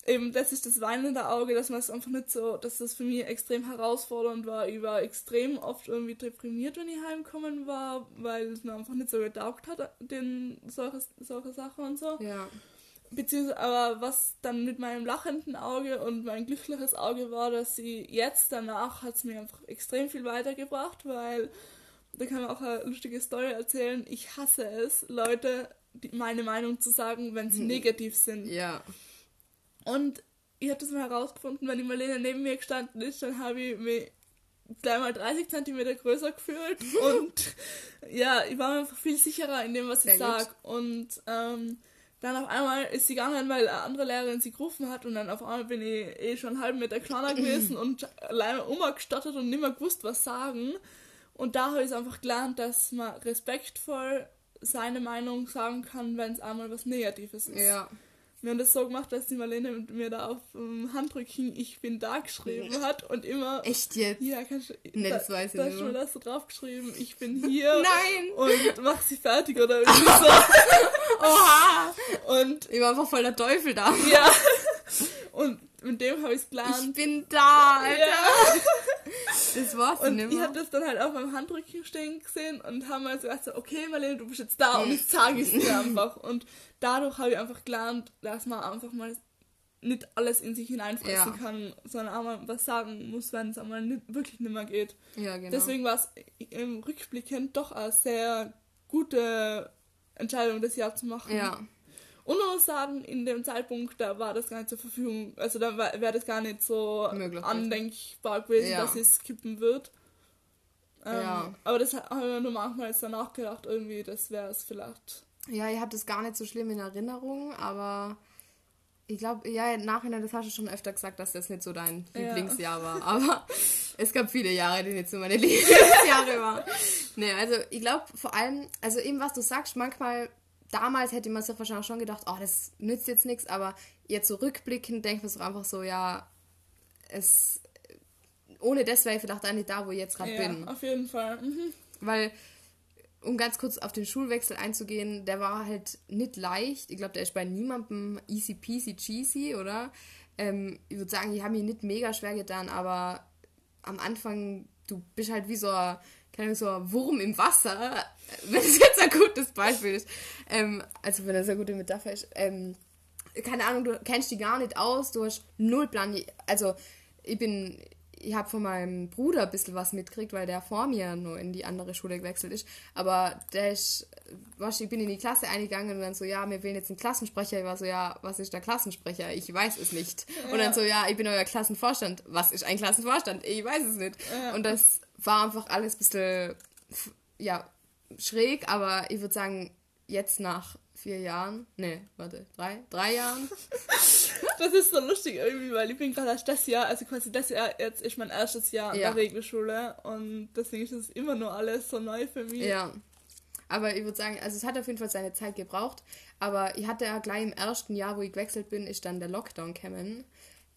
eben, das ist das weinende Auge, dass man es einfach nicht so, dass das für mich extrem herausfordernd war. Ich war extrem oft irgendwie deprimiert, wenn ich heimgekommen war, weil es mir einfach nicht so getaugt hat, den, solche, solche Sachen und so. Ja. Beziehungsweise, aber was dann mit meinem lachenden Auge und mein glückliches Auge war, dass sie jetzt danach hat es mir einfach extrem viel weitergebracht, weil da kann man auch eine lustige Story erzählen. Ich hasse es, Leute die, meine Meinung zu sagen, wenn sie hm. negativ sind. Ja. Und ich habe das mal herausgefunden, wenn die Marlene neben mir gestanden ist, dann habe ich mich gleich mal 30 cm größer gefühlt *laughs* und ja, ich war mir einfach viel sicherer in dem, was ich sage. Und ähm, dann auf einmal ist sie gegangen, weil eine andere Lehrerin sie gerufen hat und dann auf einmal bin ich eh schon einen halben Meter kleiner gewesen *clears throat* und alleine umgestattet und nicht mehr gewusst, was sagen. Und da habe ich einfach gelernt, dass man respektvoll seine Meinung sagen kann, wenn es einmal was Negatives ist. Ja. Wir haben das so gemacht, dass die Marlene mit mir da auf dem Handrücken Ich bin da geschrieben hat und immer. Echt jetzt? Ja, kannst du. Ne, das da, weiß ich nicht. Da hast du das so draufgeschrieben, ich bin *laughs* hier. Nein! Und mach sie fertig oder *laughs* irgendwie so. Oha! Und. Ich war einfach voll der Teufel da. Ja. *laughs* Und mit dem habe ich es gelernt. Ich bin da, Alter. Ja. *laughs* Das war's Und ich habe das dann halt auf meinem Handrücken stehen gesehen und haben halt so gedacht, okay, Marlene, du bist jetzt da und jetzt sage ich es dir *laughs* einfach. Und dadurch habe ich einfach gelernt, dass man einfach mal nicht alles in sich hineinfressen ja. kann, sondern auch mal was sagen muss, wenn es einmal nicht, wirklich nicht mehr geht. Ja, genau. Deswegen war es im Rückblickend doch eine sehr gute Entscheidung, das Jahr zu machen. Ja. Sagen, in dem Zeitpunkt, da war das gar nicht zur Verfügung, also da wäre das gar nicht so Möglich, andenkbar gewesen, ja. dass es kippen wird. Ähm, ja. Aber das haben wir nur manchmal jetzt danach gedacht, irgendwie, das wäre es vielleicht. Ja, ihr habt es gar nicht so schlimm in Erinnerung, aber ich glaube, ja, im Nachhinein, das hast du schon öfter gesagt, dass das nicht so dein Lieblingsjahr war. *laughs* Aber es gab viele Jahre, die nicht so meine *laughs* Lieblingsjahre waren. Nee, also ich glaube vor allem, also eben was du sagst, manchmal damals hätte man sich wahrscheinlich schon gedacht, oh, das nützt jetzt nichts, aber jetzt so rückblickend denkt man sich einfach so, ja, es ohne das wäre ich vielleicht auch nicht da, wo ich jetzt gerade ja, bin. auf jeden Fall. Mhm. Weil, um ganz kurz auf den Schulwechsel einzugehen, der war halt nicht leicht. Ich glaube, der ist bei niemandem easy peasy cheesy, oder? Ähm, ich würde sagen, ich habe mir nicht mega schwer getan, aber am Anfang, du bist halt wie so ein keine so ein Wurm im Wasser, wenn es jetzt ein gutes Beispiel ist. Ähm, also wenn das eine gute Metapher ist. Ähm, keine Ahnung, du kennst die gar nicht aus, du hast null Plan. Also ich bin, ich habe von meinem Bruder ein bisschen was mitgekriegt, weil der vor mir nur in die andere Schule gewechselt ist. Aber der ist, weißt, du, ich bin in die Klasse eingegangen und dann so, ja, wir wählen jetzt einen Klassensprecher. Ich war so, ja, was ist der Klassensprecher? Ich weiß es nicht. Ja. Und dann so, ja, ich bin euer Klassenvorstand. Was ist ein Klassenvorstand? Ich weiß es nicht. Ja. Und das war einfach alles ein bisschen, ja, schräg, aber ich würde sagen, jetzt nach vier Jahren, nee, warte, drei, drei Jahren. *laughs* das ist so lustig irgendwie, weil ich bin gerade erst das Jahr, also quasi das Jahr jetzt ist mein erstes Jahr ja. in der Regelschule und deswegen ist es immer nur alles so neu für mich. Ja. Aber ich würde sagen, also es hat auf jeden Fall seine Zeit gebraucht, aber ich hatte ja gleich im ersten Jahr, wo ich gewechselt bin, ist dann der Lockdown gekommen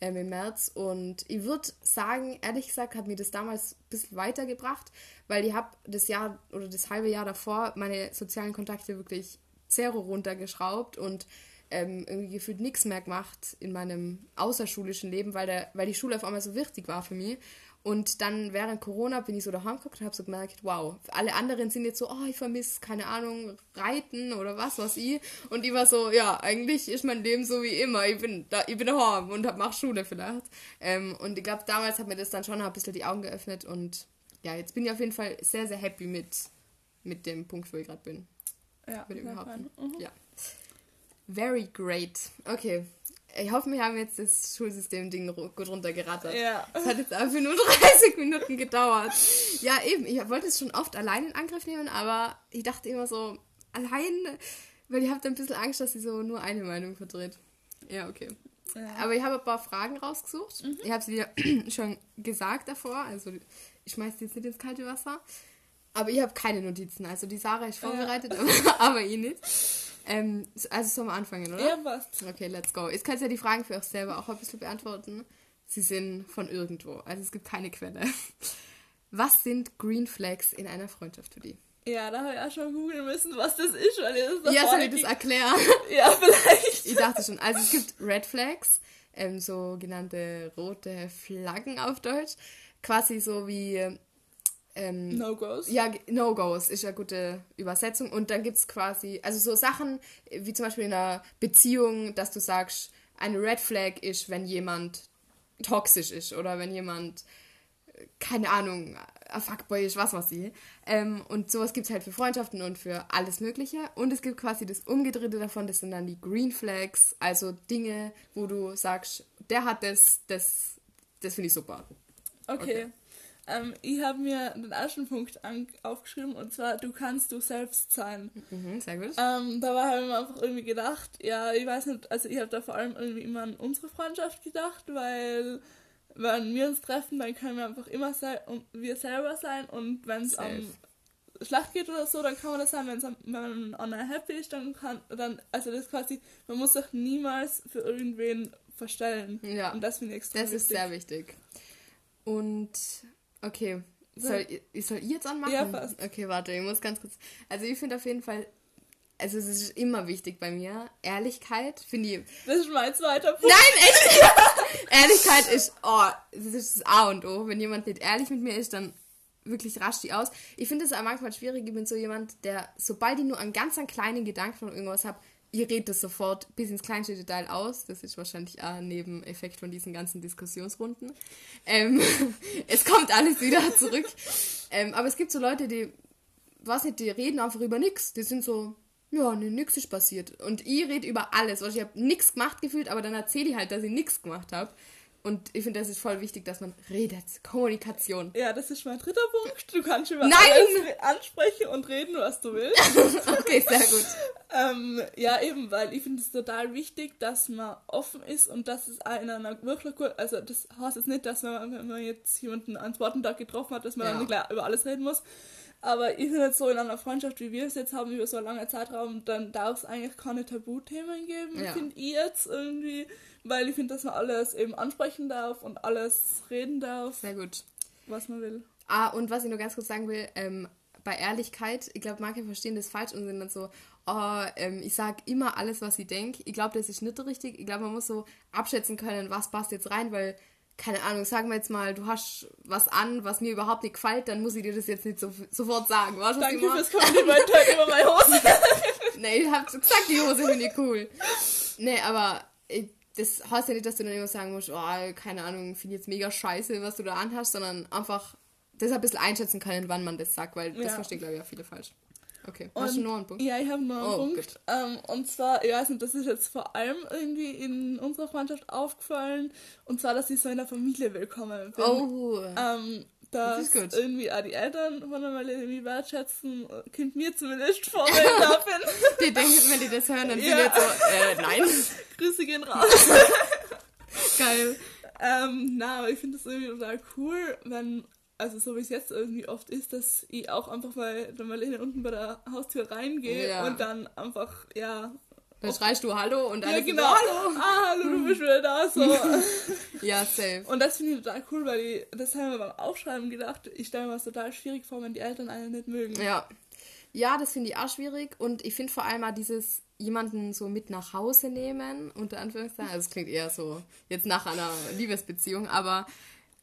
ähm, im März und ich würde sagen, ehrlich gesagt, hat mir das damals ein bisschen weitergebracht, weil ich habe das Jahr oder das halbe Jahr davor meine sozialen Kontakte wirklich Zero runtergeschraubt und ähm, irgendwie gefühlt nichts mehr gemacht in meinem außerschulischen Leben, weil, der, weil die Schule auf einmal so wichtig war für mich. Und dann während Corona bin ich so daheim geguckt und habe so gemerkt, wow, alle anderen sind jetzt so, oh, ich vermisse, keine Ahnung, Reiten oder was, was ich. Und ich war so, ja, eigentlich ist mein Leben so wie immer. Ich bin da, ich bin daheim und hab, mach Schule vielleicht. Ähm, und ich glaube, damals hat mir das dann schon ein bisschen die Augen geöffnet und ja, jetzt bin ich auf jeden Fall sehr, sehr happy mit, mit dem Punkt, wo ich gerade bin. Ja, würde ich behaupten. Mhm. Ja. Very great. Okay. Ich hoffe, wir haben jetzt das Schulsystem-Ding gut runtergerattert. Ja. Es hat jetzt einfach nur *laughs* 30 Minuten gedauert. Ja, eben. Ich wollte es schon oft allein in Angriff nehmen, aber ich dachte immer so, allein, weil ich habe ein bisschen Angst, dass sie so nur eine Meinung verdreht. Ja, okay. Ja. Aber ich habe ein paar Fragen rausgesucht. Mhm. Ich habe sie dir schon gesagt davor. Also, ich schmeiße die jetzt nicht ins kalte Wasser. Aber ich habe keine Notizen. Also die Sarah ist vorbereitet, *laughs* ja. aber ich nicht. Ähm, also wir anfangen, oder? Ja, passt. Okay, let's go. Jetzt kannst du ja die Fragen für euch selber auch ein bisschen beantworten. Sie sind von irgendwo. Also es gibt keine Quelle. *laughs* Was sind Green Flags in einer Freundschaft für die? Ja, da habe ich auch schon googeln müssen, was das ist, weil das Ja, soll ich das erklären? *laughs* ja, vielleicht. Ich dachte schon. Also es gibt Red Flags, ähm, so genannte rote Flaggen auf Deutsch. Quasi so wie ähm, No-Gos? Ja, No-Gos ist ja gute Übersetzung. Und dann gibt es quasi, also so Sachen wie zum Beispiel in einer Beziehung, dass du sagst, eine Red Flag ist, wenn jemand toxisch ist oder wenn jemand, keine Ahnung, ein Fuckboy ist, was weiß ich. Ähm, und sowas gibt es halt für Freundschaften und für alles Mögliche. Und es gibt quasi das Umgedrehte davon, das sind dann die Green Flags, also Dinge, wo du sagst, der hat das, das, das finde ich super. Okay. okay. Ähm, ich habe mir den ersten Punkt aufgeschrieben und zwar, du kannst du selbst sein. Mhm, sehr gut. Ähm, dabei habe ich mir einfach irgendwie gedacht, ja, ich weiß nicht, also ich habe da vor allem irgendwie immer an unsere Freundschaft gedacht, weil wenn wir uns treffen, dann können wir einfach immer und wir selber sein und wenn es am Schlacht geht oder so, dann kann man das sein, wenn's am, wenn man happy ist, dann kann, dann, also das quasi, man muss sich niemals für irgendwen verstellen. Ja. Und das finde ich extrem Das ist wichtig. sehr wichtig. Und Okay. Soll, soll ich jetzt anmachen? Ja, fast. Okay, warte, ich muss ganz kurz. Also ich finde auf jeden Fall, also es ist immer wichtig bei mir, Ehrlichkeit, finde ich. Das ist mein zweiter Punkt. Nein, echt! *laughs* Ehrlichkeit ist, oh, das ist das A und O. Wenn jemand nicht ehrlich mit mir ist, dann wirklich rasch die aus. Ich finde es auch manchmal schwierig, ich bin so jemand, der, sobald ich nur einen ganz einen kleinen Gedanken von irgendwas habe, ihr redet das sofort bis ins kleinste Detail aus. Das ist wahrscheinlich ein Nebeneffekt von diesen ganzen Diskussionsrunden. Ähm, *laughs* es kommt alles wieder zurück. Ähm, aber es gibt so Leute, die, was nicht, die reden einfach über nichts. Die sind so, ja, nee, nix ist passiert. Und ich rede über alles. Also ich habe nichts gemacht gefühlt, aber dann erzähle ich halt, dass ich nichts gemacht habe. Und ich finde, das ist voll wichtig, dass man redet. Kommunikation. Ja, das ist mein dritter Punkt. Du kannst über Nein! alles ansprechen und reden, was du willst. *laughs* okay, sehr gut. ähm, ja, eben, weil ich finde es total wichtig, dass man offen ist und dass es in einer wirklich gut, also das heißt jetzt nicht, dass man, wenn man jetzt jemanden an Tag getroffen hat, dass man ja. dann gleich über alles reden muss. Aber ich finde jetzt so in einer Freundschaft, wie wir es jetzt haben, über so einen langen Zeitraum, dann darf es eigentlich keine Tabuthemen geben, ja. finde ich jetzt irgendwie weil ich finde, dass man alles eben ansprechen darf und alles reden darf. Sehr gut. Was man will. Ah, und was ich nur ganz kurz sagen will, ähm, bei Ehrlichkeit, ich glaube, manche verstehen das falsch und sind dann so, oh, ähm, ich sage immer alles, was ich denke. Ich glaube, das ist nicht richtig. Ich glaube, man muss so abschätzen können, was passt jetzt rein, weil, keine Ahnung, sagen wir jetzt mal, du hast was an, was mir überhaupt nicht gefällt, dann muss ich dir das jetzt nicht so, sofort sagen. Weißt, Danke fürs Kompliment *laughs* über meine Hose. nee, ich hab gesagt, die Hose finde ich cool. Nee, aber ich das heißt ja nicht, dass du dann immer sagen musst, oh, keine Ahnung, finde ich jetzt mega scheiße, was du da anhast, sondern einfach das ein bisschen einschätzen können, wann man das sagt, weil das Ja. verstehen, glaube ich, auch viele falsch. Okay, hast du Und- noch einen Punkt? Ja, ich habe noch einen Oh, Punkt. Ähm, und zwar, ich weiß nicht, das ist jetzt vor allem irgendwie in unserer Freundschaft aufgefallen. Und zwar, dass ich so in der Familie willkommen bin. Oh, Ähm, Das dass gut. irgendwie auch die Eltern von Marlene irgendwie wertschätzen, kommt mir zumindest vor, wenn ich *laughs* da bin. die denken, wenn die das hören, dann sind Ja. die jetzt so, äh, nein. *laughs* Grüße gehen raus. *laughs* Geil. Ähm, na, aber ich finde das irgendwie total cool, wenn, also so wie es jetzt irgendwie oft ist, dass ich auch einfach bei der Marlene unten bei der Haustür reingehe Ja. und dann einfach, ja. Dann schreist du Hallo und alle Ja, so, genau. Hallo. Ah, hallo, du bist wieder da. So. *laughs* Ja, safe. Und das finde ich total cool, weil ich, das haben wir beim Aufschreiben gedacht, ich stelle mir das total schwierig vor, wenn die Eltern einen nicht mögen. Ja. Ja, das finde ich auch schwierig und ich finde vor allem auch dieses jemanden so mit nach Hause nehmen, unter Anführungszeichen, also es klingt eher so jetzt nach einer Liebesbeziehung, aber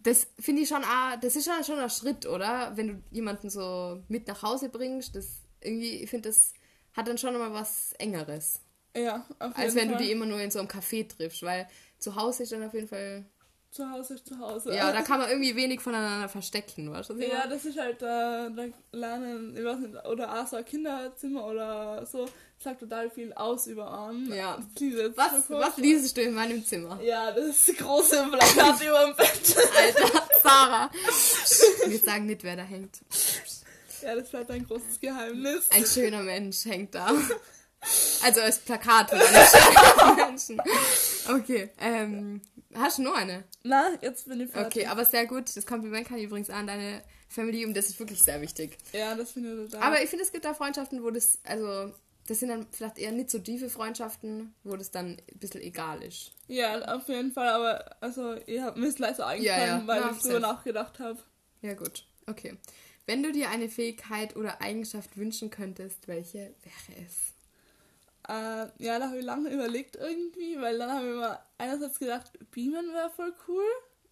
das finde ich schon auch, das ist schon, schon ein Schritt, oder? Wenn du jemanden so mit nach Hause bringst, das irgendwie, ich finde, das hat dann schon mal was Engeres, Ja, auf jeden als wenn Fall. du die immer nur in so einem Café triffst, weil zu Hause ist dann auf jeden Fall, Zu Hause ist zu Hause. ja, da kann man irgendwie wenig voneinander verstecken, weißt du? Ja, das ist halt, äh, da lernen, ich weiß nicht, oder auch so ein Kinderzimmer oder so, sagt total viel aus über einen. Ja. Was, so was liest du in meinem Zimmer? Ja, das ist die große Plakat über dem Bett. Alter, Sarah. Wir sagen nicht, wer da hängt. Ja, das bleibt ein großes Geheimnis. Ein schöner Mensch hängt da. Also als Plakat schönen *laughs* Menschen. Okay, ähm, hast du noch eine? Na, jetzt bin ich fertig. Okay, aber sehr gut. Das Kompliment kann ich übrigens an deine Family und das ist wirklich sehr wichtig. Ja, das finde ich total. Aber ich finde, es gibt da Freundschaften, wo das, also, das sind dann vielleicht eher nicht so tiefe Freundschaften, wo das dann ein bisschen egal ist. ja, auf jeden Fall, aber also, ihr habt mir gleich so eingefallen, Ja, ja. weil Na, ich drüber nachgedacht habe. Ja, gut. Okay. Wenn du dir eine Fähigkeit oder Eigenschaft wünschen könntest, welche wäre es? Äh, ja, da habe ich lange überlegt irgendwie, weil dann habe ich mir einerseits gedacht, Beamen wäre voll cool.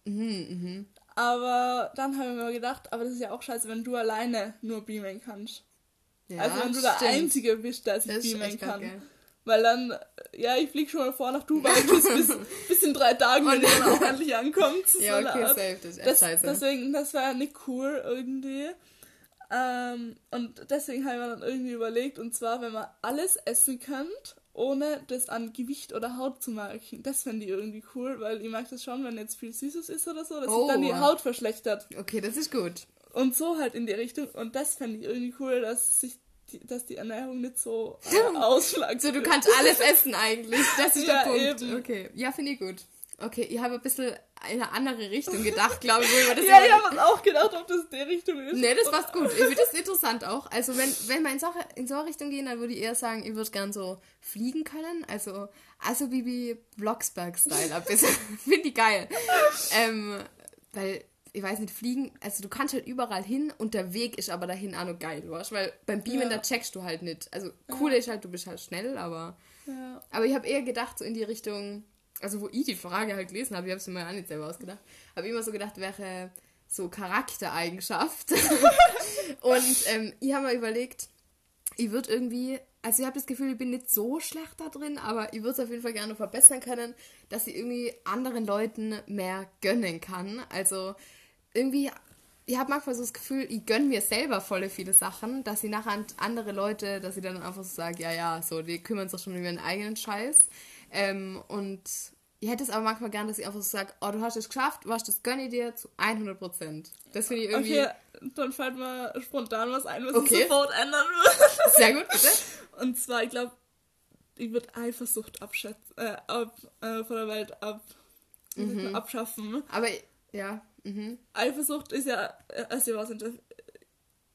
Mhm, mhm. Aber dann habe ich mir gedacht, aber das ist ja auch scheiße, wenn du alleine nur beamen kannst. Ja, also wenn du der stimmt. Einzige bist, der sich Das beamen kann. geil. Weil dann, ja, ich fliege schon mal vor nach Dubai *laughs* bis, bis, in drei Tagen, wenn ihr dann *laughs* auch endlich ankommt. Ja, okay, safe, das ist echt Das, scheiße. deswegen, das war ja nicht cool irgendwie. Ähm, und deswegen habe ich mir dann irgendwie überlegt, und zwar, wenn man alles essen kann, ohne das an Gewicht oder Haut zu merken. Das fände ich irgendwie cool, weil ich mag das schon, wenn jetzt viel Süßes ist oder so, dass Oh. sich dann die Haut verschlechtert. Okay, das ist gut. Und so halt in die Richtung. Und das fände ich irgendwie cool, dass sich die, dass die Ernährung nicht so äh, *laughs* ausschlagt. So, du kannst alles essen eigentlich. Das ist Ja, der Punkt. eben. Okay, ja, finde ich gut. Okay, ich habe ein bisschen in eine andere Richtung gedacht, glaube ich, wo das *laughs* Ja, ich habe auch gedacht, ob das die Richtung ist. Nee, das passt gut. Ich finde das interessant auch. Also wenn, wenn wir in so, in so eine Richtung gehen, dann würde ich eher sagen, ich würde gern so fliegen können. Also, also Bibi Blocksberg-Style ein bisschen. *laughs* *laughs* finde ich geil. Ähm, weil, ich weiß nicht, fliegen, also du kannst halt überall hin und der Weg ist aber dahin auch noch geil, weißt Weil beim Beamen, Ja. da checkst du halt nicht. Also cool ist halt, du bist halt schnell, aber... Ja. Aber ich habe eher gedacht, so in die Richtung, also wo ich die Frage halt gelesen habe, ich habe es mir auch nicht selber ausgedacht, habe immer so gedacht, wäre so Charaktereigenschaft. *laughs* und ähm, ich habe mir überlegt, ich würde irgendwie, also ich habe das Gefühl, ich bin nicht so schlecht da drin, aber ich würde es auf jeden Fall gerne verbessern können, dass ich irgendwie anderen Leuten mehr gönnen kann. Also irgendwie, ich habe manchmal so das Gefühl, ich gönne mir selber voll viele Sachen, dass ich nachher an andere Leute, dass ich dann einfach so sage, ja, ja, so, die kümmern sich schon um ihren eigenen Scheiß. Ähm, und ich hätte es aber manchmal gern, dass ich einfach so sage, oh, du hast es geschafft, was, das gönne ich dir zu 100 Prozent. Das finde ich irgendwie Okay, dann fällt mir spontan was ein, was Okay. ich sofort ändern würde. *laughs* sehr gut, bitte. Und zwar, ich glaube, ich würde Eifersucht abschätzen, äh, ab, äh, von der Welt ab, Mhm. abschaffen. Aber, ja, mhm. Eifersucht ist ja, äh, also ich weiß nicht,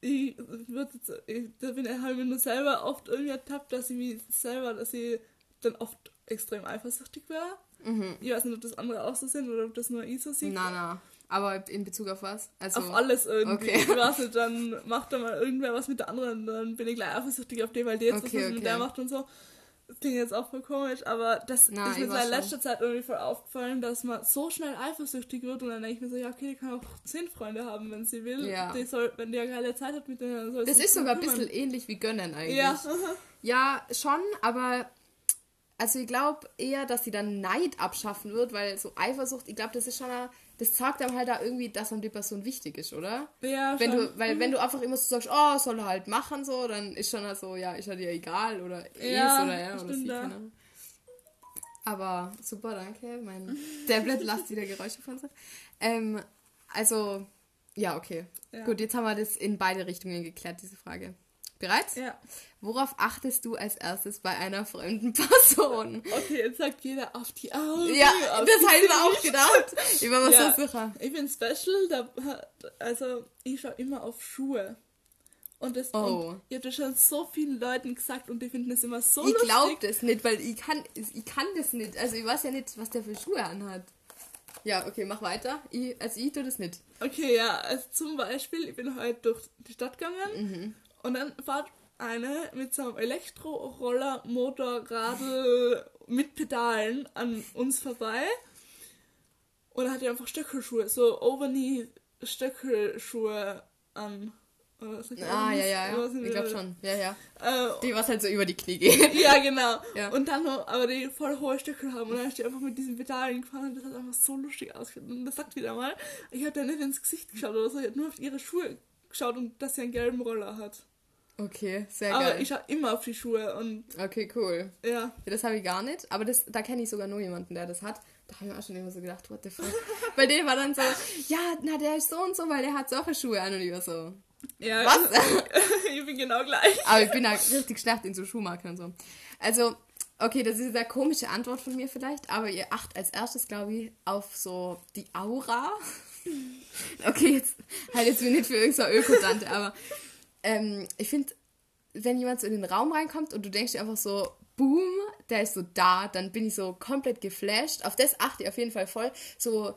ich würde jetzt, ich, da bin ich halt mir nur selber oft irgendwie ertappt, dass ich mich selber, dass ich dann oft extrem eifersüchtig wäre. Mhm. Ich weiß nicht, ob das andere auch so sind oder ob das nur ich so sehe. Na, na. Aber in Bezug auf was? Also, Auf alles irgendwie. Okay. Ich weiß nicht, dann macht da mal irgendwer was mit der anderen, dann bin ich gleich eifersüchtig auf die, weil die jetzt Okay, was mit okay. der macht und so. Das klingt jetzt auch voll komisch, aber das Na, ist mir schon. letzter Zeit irgendwie voll aufgefallen, dass man so schnell eifersüchtig wird und dann denke ich mir so, ja okay, die kann auch zehn Freunde haben, wenn sie will. Ja. Die soll, wenn die ja keine Zeit hat mit denen, dann soll sie das ist sogar ein bisschen ähnlich wie Gönnen eigentlich. Ja, *laughs* Ja, schon, aber also ich glaube eher, dass sie dann Neid abschaffen wird, weil so Eifersucht, ich glaube, das ist schon, eine, das zeigt dann halt da irgendwie, dass einem die Person wichtig ist, oder? Ja, wenn schon. du, weil wenn du einfach immer so sagst, oh, soll er halt machen, so, dann ist schon halt so, ja, ist ja dir egal oder Ja, es oder er oder sie, ja. keine. Aber super, danke. Mein *laughs* Tablet lasst wieder Geräusche von sich. Ähm, also, ja, okay. Ja. Gut, jetzt haben wir das in beide Richtungen geklärt, diese Frage. Bereit? Ja. Worauf achtest du als erstes bei einer fremden Person? Okay, jetzt sagt jeder auf die Augen. Ja, das habe ich mir auch gedacht. Ich war mir Ja. so sicher. Ich bin special, da, also ich schaue immer auf Schuhe. Und das Oh. und ich habe das schon so vielen Leuten gesagt und die finden das immer so Ich lustig. glaube das nicht, weil ich kann, ich kann das nicht. Also ich weiß ja nicht, was der für Schuhe anhat. Ja, okay, mach weiter. Ich, also ich tue das nicht. Okay, ja, also zum Beispiel, ich bin heute durch die Stadt gegangen Mhm. Und dann fährt eine mit so einem Elektroroller, Motorradl mit Pedalen an uns vorbei und hat ja einfach Stöckelschuhe, so Overknee Stöckelschuhe an. Ah, ja, ja, ja. Ich glaube schon. Ja, ja. Äh, Die, was halt so über die Knie geht. *laughs* ja, genau. Ja. Und dann noch, aber die voll hohe Stöckel haben. Und dann ist die einfach mit diesen Pedalen gefahren und das hat einfach so lustig ausgesehen. Und das sagt wieder mal, ich habe da nicht ins Gesicht geschaut oder so, ich habe nur auf ihre Schuhe geschaut und dass sie einen gelben Roller hat. Okay, sehr aber geil. ich schaue immer auf die Schuhe und Okay, cool. ja. Ja, das habe ich gar nicht, aber das, da kenne ich sogar nur jemanden, der das hat. Da habe ich mir auch schon immer so gedacht, what the fuck. *laughs* Bei dem war dann so, ja, na, der ist so und so, weil der hat solche Schuhe an und ich war so, ja was? *laughs* ich bin genau gleich. Aber ich bin da richtig schlecht in so Schuhmarken und so. Also, okay, das ist eine sehr komische Antwort von mir vielleicht, aber ihr acht als erstes, glaube ich, auf so die Aura. *laughs* Okay, jetzt halt jetzt bin ich nicht für irgendeine Ökodante, aber ähm, ich finde, wenn jemand so in den Raum reinkommt und du denkst dir einfach so, boom, der ist so da, dann bin ich so komplett geflasht. Auf das achte ich auf jeden Fall voll. So,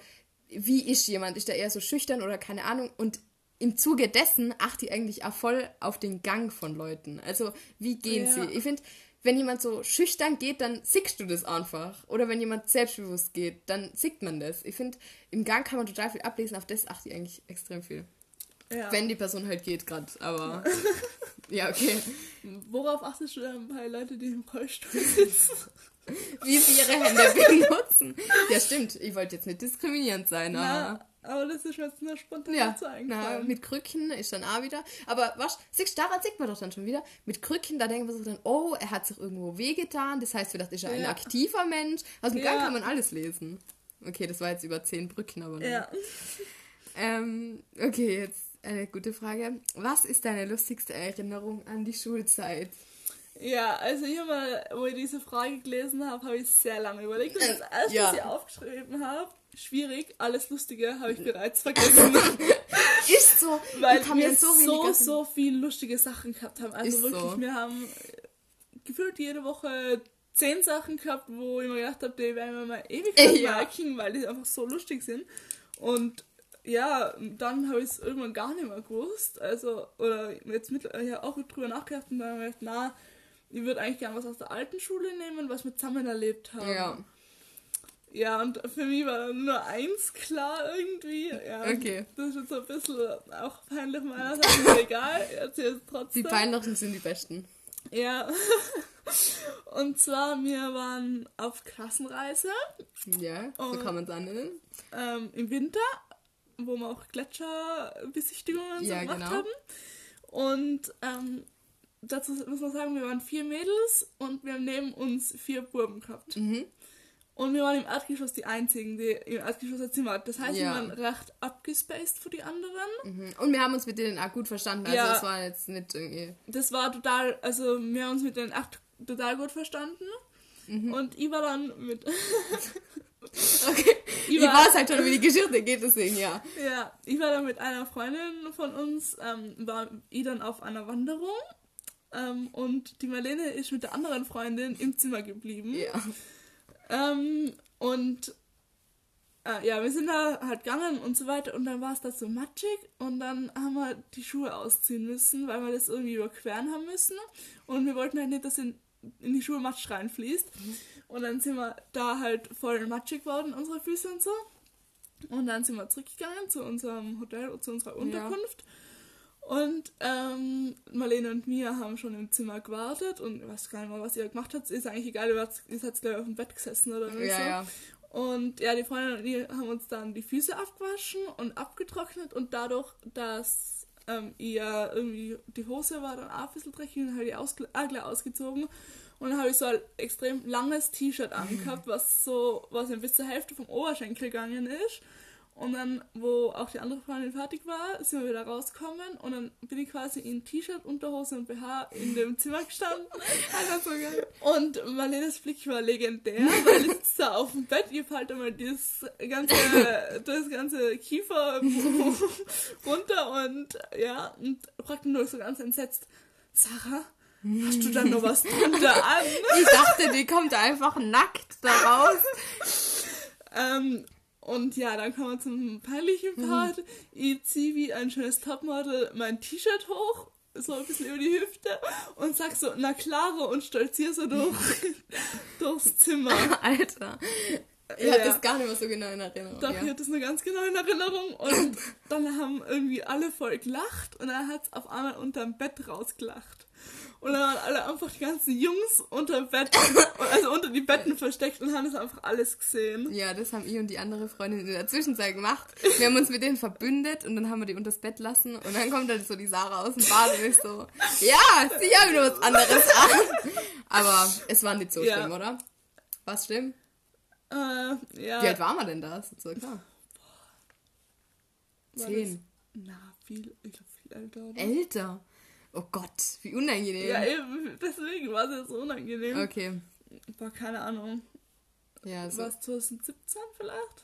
wie ist jemand? Ist der eher so schüchtern oder keine Ahnung? Und im Zuge dessen achte ich eigentlich auch voll auf den Gang von Leuten. Also, wie gehen Ja. sie? Ich finde, wenn jemand so schüchtern geht, dann siehst du das einfach. Oder wenn jemand selbstbewusst geht, dann sieht man das. Ich finde, im Gang kann man total viel ablesen, auf das achte ich eigentlich extrem viel. Ja. Wenn die Person halt geht gerade, aber *laughs* ja, okay. Worauf achtest du dann bei Leuten, die im Rollstuhl *laughs* sitzen? Wie sie ihre Hände *laughs* benutzen. Ja, stimmt. Ich wollte jetzt nicht diskriminierend sein, aber. Na, aber das ist jetzt nur spontan Ja, na, mit Krücken ist dann auch wieder. Aber was, siehst daran sieht man doch dann schon wieder. Mit Krücken, da denken wir sich dann, oh, er hat sich irgendwo wehgetan. Das heißt, vielleicht ist er ein Ja. aktiver Mensch. Aus dem Gang Ja. kann man alles lesen. Okay, das war jetzt über zehn Brücken, aber. ja. Ähm, okay, jetzt eine gute Frage. Was ist deine lustigste Erinnerung an die Schulzeit? Ja, also ich habe mal, wo ich diese Frage gelesen habe, habe ich sehr lange überlegt. Und das erste, Ja. was ich aufgeschrieben habe, schwierig, alles Lustige habe ich bereits vergessen. *laughs* Ist so, weil wir so, so so, viele lustige Sachen gehabt haben. Also Ist wirklich, so. wir haben äh, gefühlt jede Woche zehn Sachen gehabt, wo ich mir gedacht habe, die werden wir mal ewig Ja. merken, weil die einfach so lustig sind. Und ja, dann habe ich es irgendwann gar nicht mehr gewusst. Also, oder jetzt mit, ich habe auch drüber nachgedacht und dann habe ich gedacht, na, ich würde eigentlich gerne was aus der alten Schule nehmen, was wir zusammen erlebt haben. Ja, Ja, und für mich war dann nur eins klar irgendwie. Ja, Okay. Das ist jetzt so ein bisschen auch peinlich meinerseits, aber egal. Ich erzähle es die trotzdem. peinlichen sind die besten. Ja. *laughs* Und zwar, wir waren auf Klassenreise Ja, so Und- kann man es annennen. ähm, im Winter, wo wir auch Gletscherbesichtigungen so Ja, gemacht genau. haben. Und ähm, dazu muss man sagen, wir waren vier Mädels und wir haben neben uns vier Buben gehabt. Mhm. Und wir waren im Erdgeschoss die einzigen, die im Erdgeschoss ein Zimmer hatten. Das heißt, Ja. wir waren recht abgespaced von den anderen. Mhm. Und wir haben uns mit denen auch gut verstanden. Also Ja. es war jetzt nicht irgendwie. Das war total, also wir haben uns mit denen echt total gut verstanden. Mhm. Und ich war dann mit, *laughs* Okay. Ich Ich, war- weiß halt schon, wie die Geschichte geht, deswegen ja. ja, ich war dann mit einer Freundin von uns, ähm, war ich dann auf einer Wanderung. Ähm, und die Marlene ist mit der anderen Freundin im Zimmer geblieben. Ja. Ähm, und äh, ja, wir sind da halt gegangen und so weiter und dann war es da so matschig und dann haben wir die Schuhe ausziehen müssen, weil wir das irgendwie überqueren haben müssen und wir wollten halt nicht, dass in, in die Schuhe Matsch reinfließt und dann sind wir da halt voll matschig geworden, unsere Füße und so und dann sind wir zurückgegangen zu unserem Hotel, zu unserer Unterkunft Und ähm, Marlene und Mia haben schon im Zimmer gewartet und ich weiß gar nicht mal, was ihr gemacht habt. Ist eigentlich egal, ihr seid glaube ich, auf dem Bett gesessen oder so. Ja, ja. Und ja, die Freundin und ich haben uns dann die Füße abgewaschen und abgetrocknet und dadurch, dass ähm, ihr irgendwie die Hose war dann auch ein bisschen dreckig und habe ich aus, auch gleich ausgezogen. Und dann habe ich so ein extrem langes T-Shirt angehabt, was so, was ein bis zur Hälfte vom Oberschenkel gegangen ist. Und dann, wo auch die andere Freundin fertig war, sind wir wieder rausgekommen und dann bin ich quasi in T-Shirt, Unterhose und BH in dem Zimmer gestanden. *laughs* So geil. Und Marlenes Blick war legendär, weil ich sitze da auf dem Bett, ihr fallt einmal dieses ganze, das ganze Kiefer *laughs* runter und ja, und fragte nur so ganz entsetzt, Sarah, hast du da noch was drunter an? *laughs* Ich dachte, die kommt einfach nackt da raus. Ähm, und ja, dann kommen wir zum peinlichen Part. Ich ziehe wie ein schönes Topmodel mein T-Shirt hoch, so ein bisschen über die Hüfte und sag so, na klare und stolziere so durch, *laughs* durchs Zimmer. Alter. Ich Ja. hab das gar nicht mehr so genau in Erinnerung. Doch, ja. ich hatte das nur ganz genau in Erinnerung. Und dann haben irgendwie alle voll gelacht und er hat es auf einmal unterm Bett rausgelacht. Und dann waren alle einfach die ganzen Jungs unter Bett, also unter die Betten versteckt und haben das einfach alles gesehen. Ja, das haben ich und die andere Freundin in der Zwischenzeit gemacht. Wir haben uns mit denen verbündet und dann haben wir die unters Bett lassen und dann kommt dann so die Sarah aus dem Bad und ist so, ja, sie haben wieder was anderes an. Aber es war nicht so Ja. schlimm, oder? War's schlimm? Äh, ja. Wie alt waren wir denn da? So? War Zehn. Das, na, viel, ich glaube viel älter, oder? Älter? Oh Gott, wie unangenehm. Ja, eben, deswegen war es jetzt so unangenehm. Okay. War keine Ahnung. Ja, so, War es 2017 vielleicht?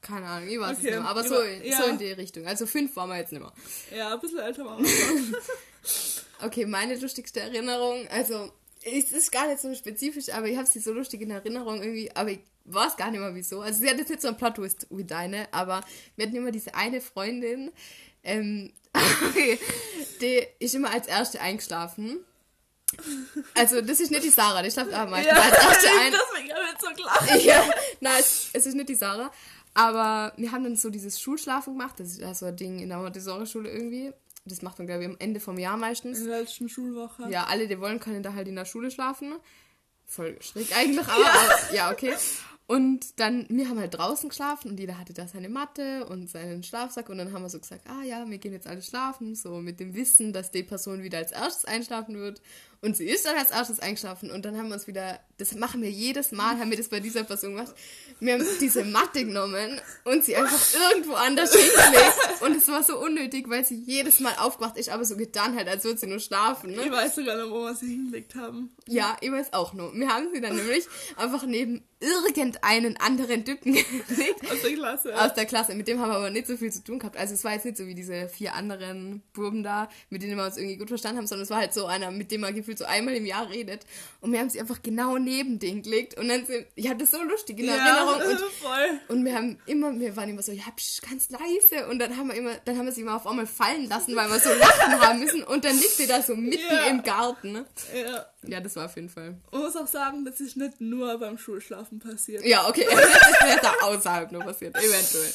keine Ahnung, ich weiß Okay, es nicht mehr. Aber so, ja. so in die Richtung. Also fünf waren wir jetzt nicht mehr. Ja, ein bisschen älter waren wir schon. *laughs* *laughs* Okay, meine lustigste Erinnerung, also es ist gar nicht so spezifisch, aber ich habe sie so lustig in Erinnerung irgendwie, aber ich weiß gar nicht mehr wieso. Also sie hat jetzt nicht so einen Plot-Twist wie deine, aber wir hatten immer diese eine Freundin, ähm, *laughs* okay, die ist immer als erste eingeschlafen. Also das ist nicht die Sarah, die schlaft auch meistens ja, als erste *laughs* ein. deswegen habe ich so gelacht. *laughs* Ja, nein, es, es ist nicht die Sarah. Aber wir haben dann so dieses Schulschlafen gemacht. Das ist ja so ein Ding in der Montessori-Schule irgendwie. Das macht man, glaube ich, am Ende vom Jahr meistens. In der letzten Schulwoche. Ja, alle, die wollen, können da halt in der Schule schlafen. Voll schräg eigentlich, aber ja, ja okay. Und dann, wir haben halt draußen geschlafen und jeder hatte da seine Matte und seinen Schlafsack und dann haben wir so gesagt, ah ja, wir gehen jetzt alle schlafen, so mit dem Wissen, dass die Person wieder als erstes einschlafen wird. Und sie ist dann als erstes eingeschlafen und dann haben wir uns wieder, das machen wir jedes Mal, haben wir das bei dieser Person gemacht. Wir haben diese Matte genommen und sie einfach irgendwo anders hingelegt und es war so unnötig, weil sie jedes Mal aufgewacht ist, aber so getan hat, als würde sie nur schlafen. Ne? Ich weiß sogar noch, wo wir sie hingelegt haben. Ja, ich weiß auch nur. Wir haben sie dann nämlich einfach neben irgendeinen anderen Typen *laughs* gelegt Aus der Klasse. aus der Klasse. Mit dem haben wir aber nicht so viel zu tun gehabt. Also es war jetzt nicht so wie diese vier anderen Buben da, mit denen wir uns irgendwie gut verstanden haben, sondern es war halt so einer, mit dem man gefühlt so einmal im Jahr redet. Und wir haben sie einfach genau neben den gelegt. Und dann sind, ich hatte das so lustig in Erinnerung. Und voll. und wir haben immer, wir waren immer so, ja, psch, ganz leise. Und dann haben wir immer, dann haben wir sie immer auf einmal fallen lassen, weil wir so lachen *laughs* haben müssen. Und dann liegt sie da so mitten Ja. im Garten. Ne? Ja. Ja, das war auf jeden Fall. Man muss auch sagen, das ist nicht nur beim Schulschlafen passiert. Ja, okay. *laughs* Das wäre da außerhalb nur passiert, eventuell.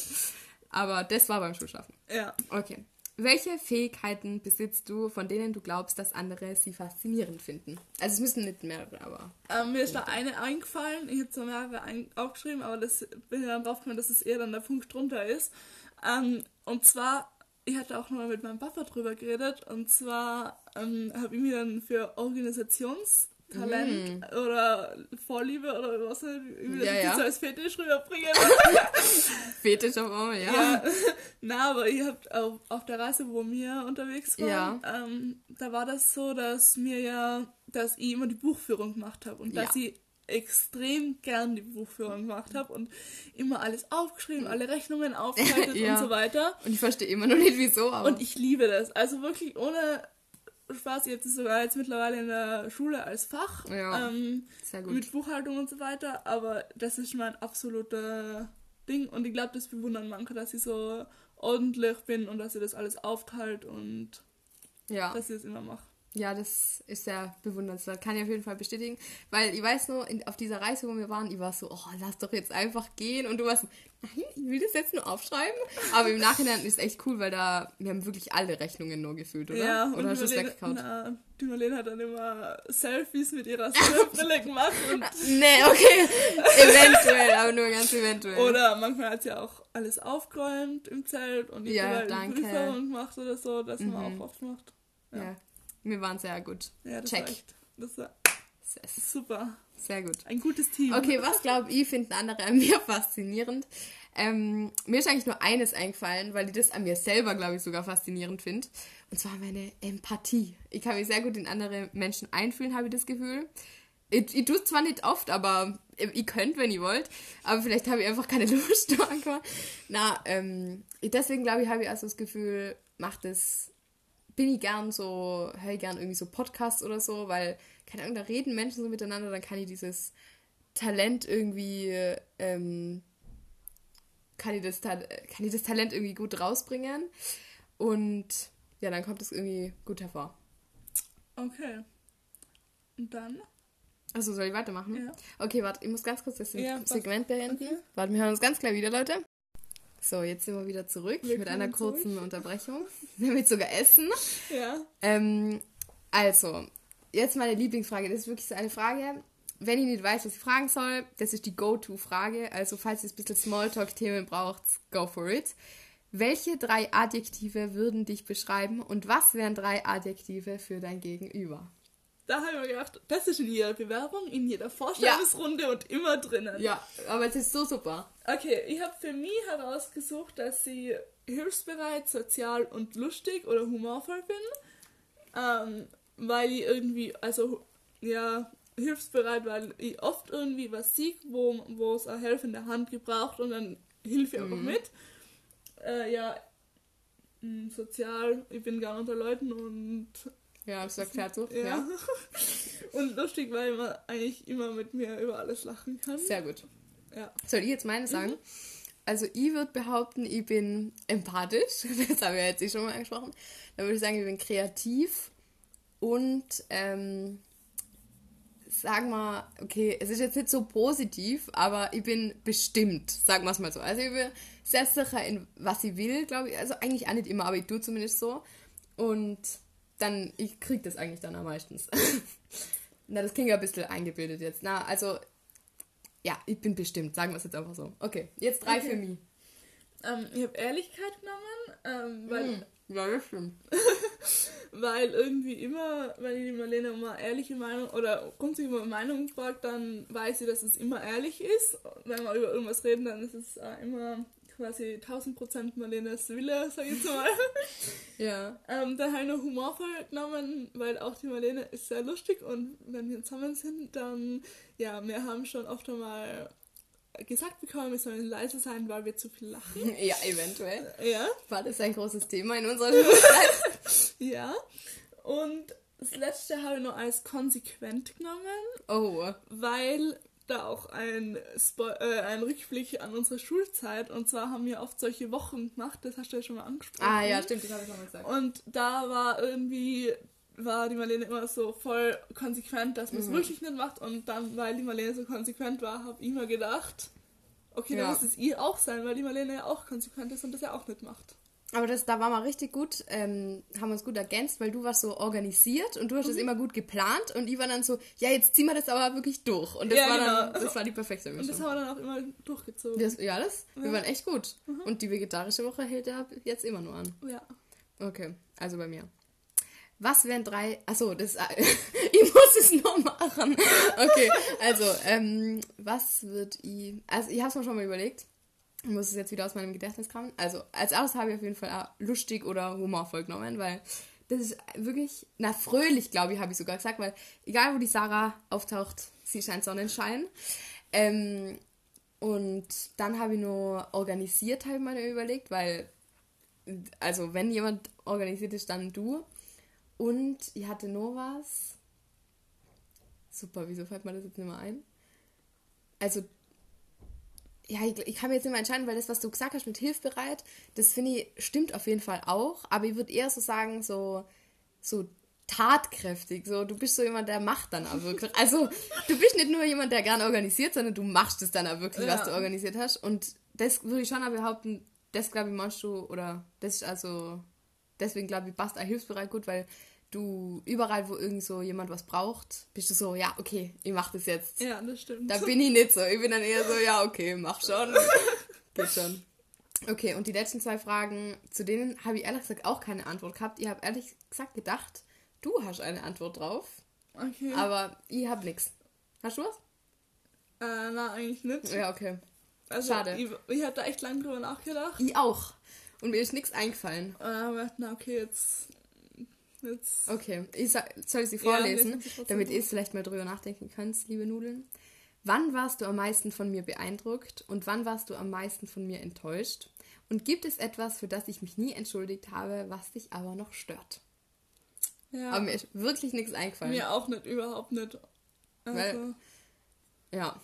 Aber das war beim Schulschlafen. Ja. Okay. Welche Fähigkeiten besitzt du, von denen du glaubst, dass andere sie faszinierend finden? Also es müssen nicht mehrere, aber. Ähm, mir ist da eine eingefallen. Ich habe zwar mehrere aufgeschrieben, aber das bin dann drauf gekommen, dass es eher dann der Punkt drunter ist. Ähm, und zwar, ich hatte auch noch mal mit meinem Papa drüber geredet. Und zwar ähm, habe ich mir dann für Organisationstalent oder Vorliebe oder was halt, wie Ja, das ja. als Fetisch rüberbringen. *laughs* Fetisch auf einmal, ja. Ja, *laughs* na, aber ihr habt auf, auf der Reise, wo wir unterwegs waren, Ja. ähm, da war das so, dass mir ja, dass ich immer die Buchführung gemacht habe und dass Ja. ich extrem gern die Buchführung gemacht habe und immer alles aufgeschrieben, alle Rechnungen *laughs* aufgehalten Ja. und so weiter. Und ich verstehe immer noch nicht wieso, aber. Und ich liebe das. Also wirklich ohne Spaß, ich habe das sogar jetzt mittlerweile in der Schule als Fach. Ja, ähm, sehr gut. mit Buchhaltung und so weiter, aber das ist mein absoluter Ding und ich glaube, das bewundern manche, dass ich so ordentlich bin und dass ich das alles aufteilt und ja. dass ich das immer mache. Ja, das ist sehr bewundernswert. Kann ich auf jeden Fall bestätigen. Weil ich weiß nur, in, auf dieser Reise, wo wir waren, ich war so, oh, lass doch jetzt einfach gehen. Und du warst so, nein, ich will das jetzt nur aufschreiben. Aber im Nachhinein ist es echt cool, weil da, wir haben wirklich alle Rechnungen nur gefühlt, oder? Ja, oder hast du es weggekaut? na, die Marlene hat dann immer Selfies mit ihrer Brille gemacht. Und, *laughs* Nee, okay. eventuell, aber nur ganz eventuell. oder manchmal hat sie auch alles aufgeräumt im Zelt und die Ja, ja, danke. Prüfung gemacht oder so. Das haben wir Mhm. auch oft gemacht. ja. Wir waren sehr gut. Ja, das Check. war echt, das war super. sehr gut. Ein gutes Team. Okay, was glaube ich, finden andere an mir *laughs* faszinierend? Ähm, mir ist eigentlich nur eines eingefallen, weil ich das an mir selber, glaube ich, sogar faszinierend finde. Und zwar meine Empathie. Ich kann mich sehr gut in andere Menschen einfühlen, habe ich das Gefühl. Ich, ich tue es zwar nicht oft, aber ihr könnt, wenn ihr wollt. Aber vielleicht habe ich einfach keine *laughs* Lust. Na, ähm, deswegen glaube ich, habe ich also das Gefühl, macht es bin ich gern so, höre ich gern irgendwie so Podcasts oder so, weil, keine Ahnung, da reden Menschen so miteinander, dann kann ich dieses Talent irgendwie, ähm, kann ich, das, kann ich das Talent irgendwie gut rausbringen und ja, dann kommt es irgendwie gut hervor. Okay. Und dann? Also soll ich weitermachen? Ja. Okay, warte, ich muss ganz kurz das Ja. Segment beenden. Okay. Warte, wir hören uns ganz gleich wieder, Leute. So, jetzt sind wir wieder zurück mit Willkommen einer zurück. kurzen Unterbrechung. *laughs* Wir haben jetzt sogar Essen. Ja. Ähm, also, jetzt meine Lieblingsfrage. Das ist wirklich so eine Frage, wenn ich nicht weiß, was ich fragen soll, das ist die Go-To-Frage. Also, falls ihr ein bisschen Smalltalk-Themen braucht, go for it. Welche drei Adjektive würden dich beschreiben und was wären drei Adjektive für dein Gegenüber? Da habe ich mir gedacht, das ist in jeder Bewerbung, in jeder Vorstellungsrunde und immer drinnen. Ja, aber es ist so super. Okay, ich habe für mich herausgesucht, dass ich hilfsbereit, sozial und lustig oder humorvoll bin. Ähm, weil ich irgendwie, also ja, hilfsbereit, weil ich oft irgendwie was sehe, wo, wo es eine helfende Hand gebraucht und dann hilfe ich einfach Mhm. mit. Äh, ja, sozial, ich bin gern unter Leuten und Ja, das erklärt so. ja. Ja. *laughs* und lustig, weil man eigentlich immer mit mir über alles lachen kann. Sehr gut. Ja. Soll ich jetzt meine sagen? Also ich würde behaupten, ich bin empathisch. *laughs* Das haben wir jetzt eh schon mal angesprochen. Dann würde ich sagen, ich bin kreativ und ähm, sagen wir, okay, es ist jetzt nicht so positiv, aber ich bin bestimmt, sagen wir es mal so. Also ich bin sehr sicher in was ich will, glaube ich. Also eigentlich auch nicht immer, aber ich tue zumindest so. Und dann, ich krieg das eigentlich dann am meistens. *laughs* Na, das klingt ja ein bisschen eingebildet jetzt. Na, also ja, ich bin bestimmt, sagen wir es jetzt einfach so. Okay, jetzt drei Okay. für mich. Ähm, ich habe Ehrlichkeit genommen, ähm, weil, Hm, Ja, das stimmt. *laughs* weil irgendwie immer, wenn ich die Marlene um eine ehrliche Meinung oder grundsätzlich eine Meinung fragt, dann weiß ich, dass es immer ehrlich ist. Wenn wir über irgendwas reden, dann ist es immer quasi 1000% Marlenes Wille, sag ich jetzt mal. *laughs* Ja. ähm, dann habe ich noch humorvoll genommen, weil auch die Marlene ist sehr lustig und wenn wir zusammen sind, dann, ja, wir haben schon oft einmal gesagt bekommen, wir sollen leise sein, weil wir zu viel lachen. *laughs* Ja, eventuell. Ja. War das ein großes Thema in unserer *laughs* Schulzeit? Ja. Und das letzte habe ich noch als konsequent genommen, Oh. weil da auch ein, Spo äh, ein Rückblick an unsere Schulzeit und zwar haben wir oft solche Wochen gemacht, das hast du ja schon mal angesprochen. Ah ja, stimmt, das habe ich schon mal gesagt. Und da war irgendwie, war die Marlene immer so voll konsequent, dass man es Mhm. wirklich nicht macht und dann, weil die Marlene so konsequent war, habe ich mir gedacht, okay, Ja. dann muss es ihr auch sein, weil die Marlene ja auch konsequent ist und das ja auch nicht macht. Aber das, da waren wir richtig gut, ähm, haben wir uns gut ergänzt, weil du warst so organisiert und du hast es Mhm. immer gut geplant und ich war dann so, ja, jetzt ziehen wir das aber wirklich durch. Und das Ja, war dann, genau. das war die perfekte Und das Mischung. haben wir dann auch immer durchgezogen. Das, ja, das, wir Ja. Mhm. waren echt gut. Und die vegetarische Woche hält ja jetzt immer nur an. Ja. Okay, also bei mir. Was wären drei. Achso, das. *laughs* ich muss es noch machen. Okay, also, ähm, was wird ich. Also, ich habe es mir schon mal überlegt. Ich muss es jetzt wieder aus meinem Gedächtnis kramen. Also, als erstes habe ich auf jeden Fall auch lustig oder humorvoll genommen, weil das ist wirklich. Na, fröhlich, glaube ich, habe ich sogar gesagt, weil egal wo die Sarah auftaucht, sie scheint Sonnenschein. Ähm, und dann habe ich nur organisiert, habe ich mir überlegt, weil also wenn jemand organisiert ist, dann du. Und ich hatte noch was. Super, wieso fällt mir das jetzt nicht mehr ein? Also, ja, ich, ich kann mir jetzt nicht mehr entscheiden, weil das, was du gesagt hast mit hilfbereit, das finde ich, stimmt auf jeden Fall auch. Aber ich würde eher so sagen, so, so tatkräftig. So, du bist so jemand, der macht dann auch wirklich. Also, du bist nicht nur jemand, der gern organisiert, sondern du machst es dann auch wirklich, was Ja. du organisiert hast. Und das würde ich schon auch behaupten, das glaube ich machst du, oder das ist also, deswegen glaube ich, passt auch hilfsbereit gut, weil du überall, wo irgend so jemand was braucht, bist du so, ja, okay, ich mach das jetzt. Ja, das stimmt. Da bin ich nicht so. Ich bin dann eher so, ja, okay, mach schon. *laughs* Geht schon. Okay, und die letzten zwei Fragen, zu denen habe ich ehrlich gesagt auch keine Antwort gehabt. Ich habe ehrlich gesagt gedacht, du hast eine Antwort drauf, okay. aber ich habe nichts. Hast du was? äh, na, eigentlich nicht. Ja, okay. Also, schade. Ich, ich hatte da echt lange drüber nachgedacht. Ich auch. Und mir ist nichts eingefallen. Habe gedacht, na, okay, jetzt. Jetzt. Okay, ich sa- soll ich sie Ja, vorlesen, trotzdem damit ihr vielleicht mal drüber nachdenken könnt, liebe Nudeln. Wann warst du am meisten von mir beeindruckt und wann warst du am meisten von mir enttäuscht? Und gibt es etwas, für das ich mich nie entschuldigt habe, was dich aber noch stört? Ja. Aber mir ist wirklich nichts eingefallen. Mir auch nicht, überhaupt nicht. Also, Weil- Ja.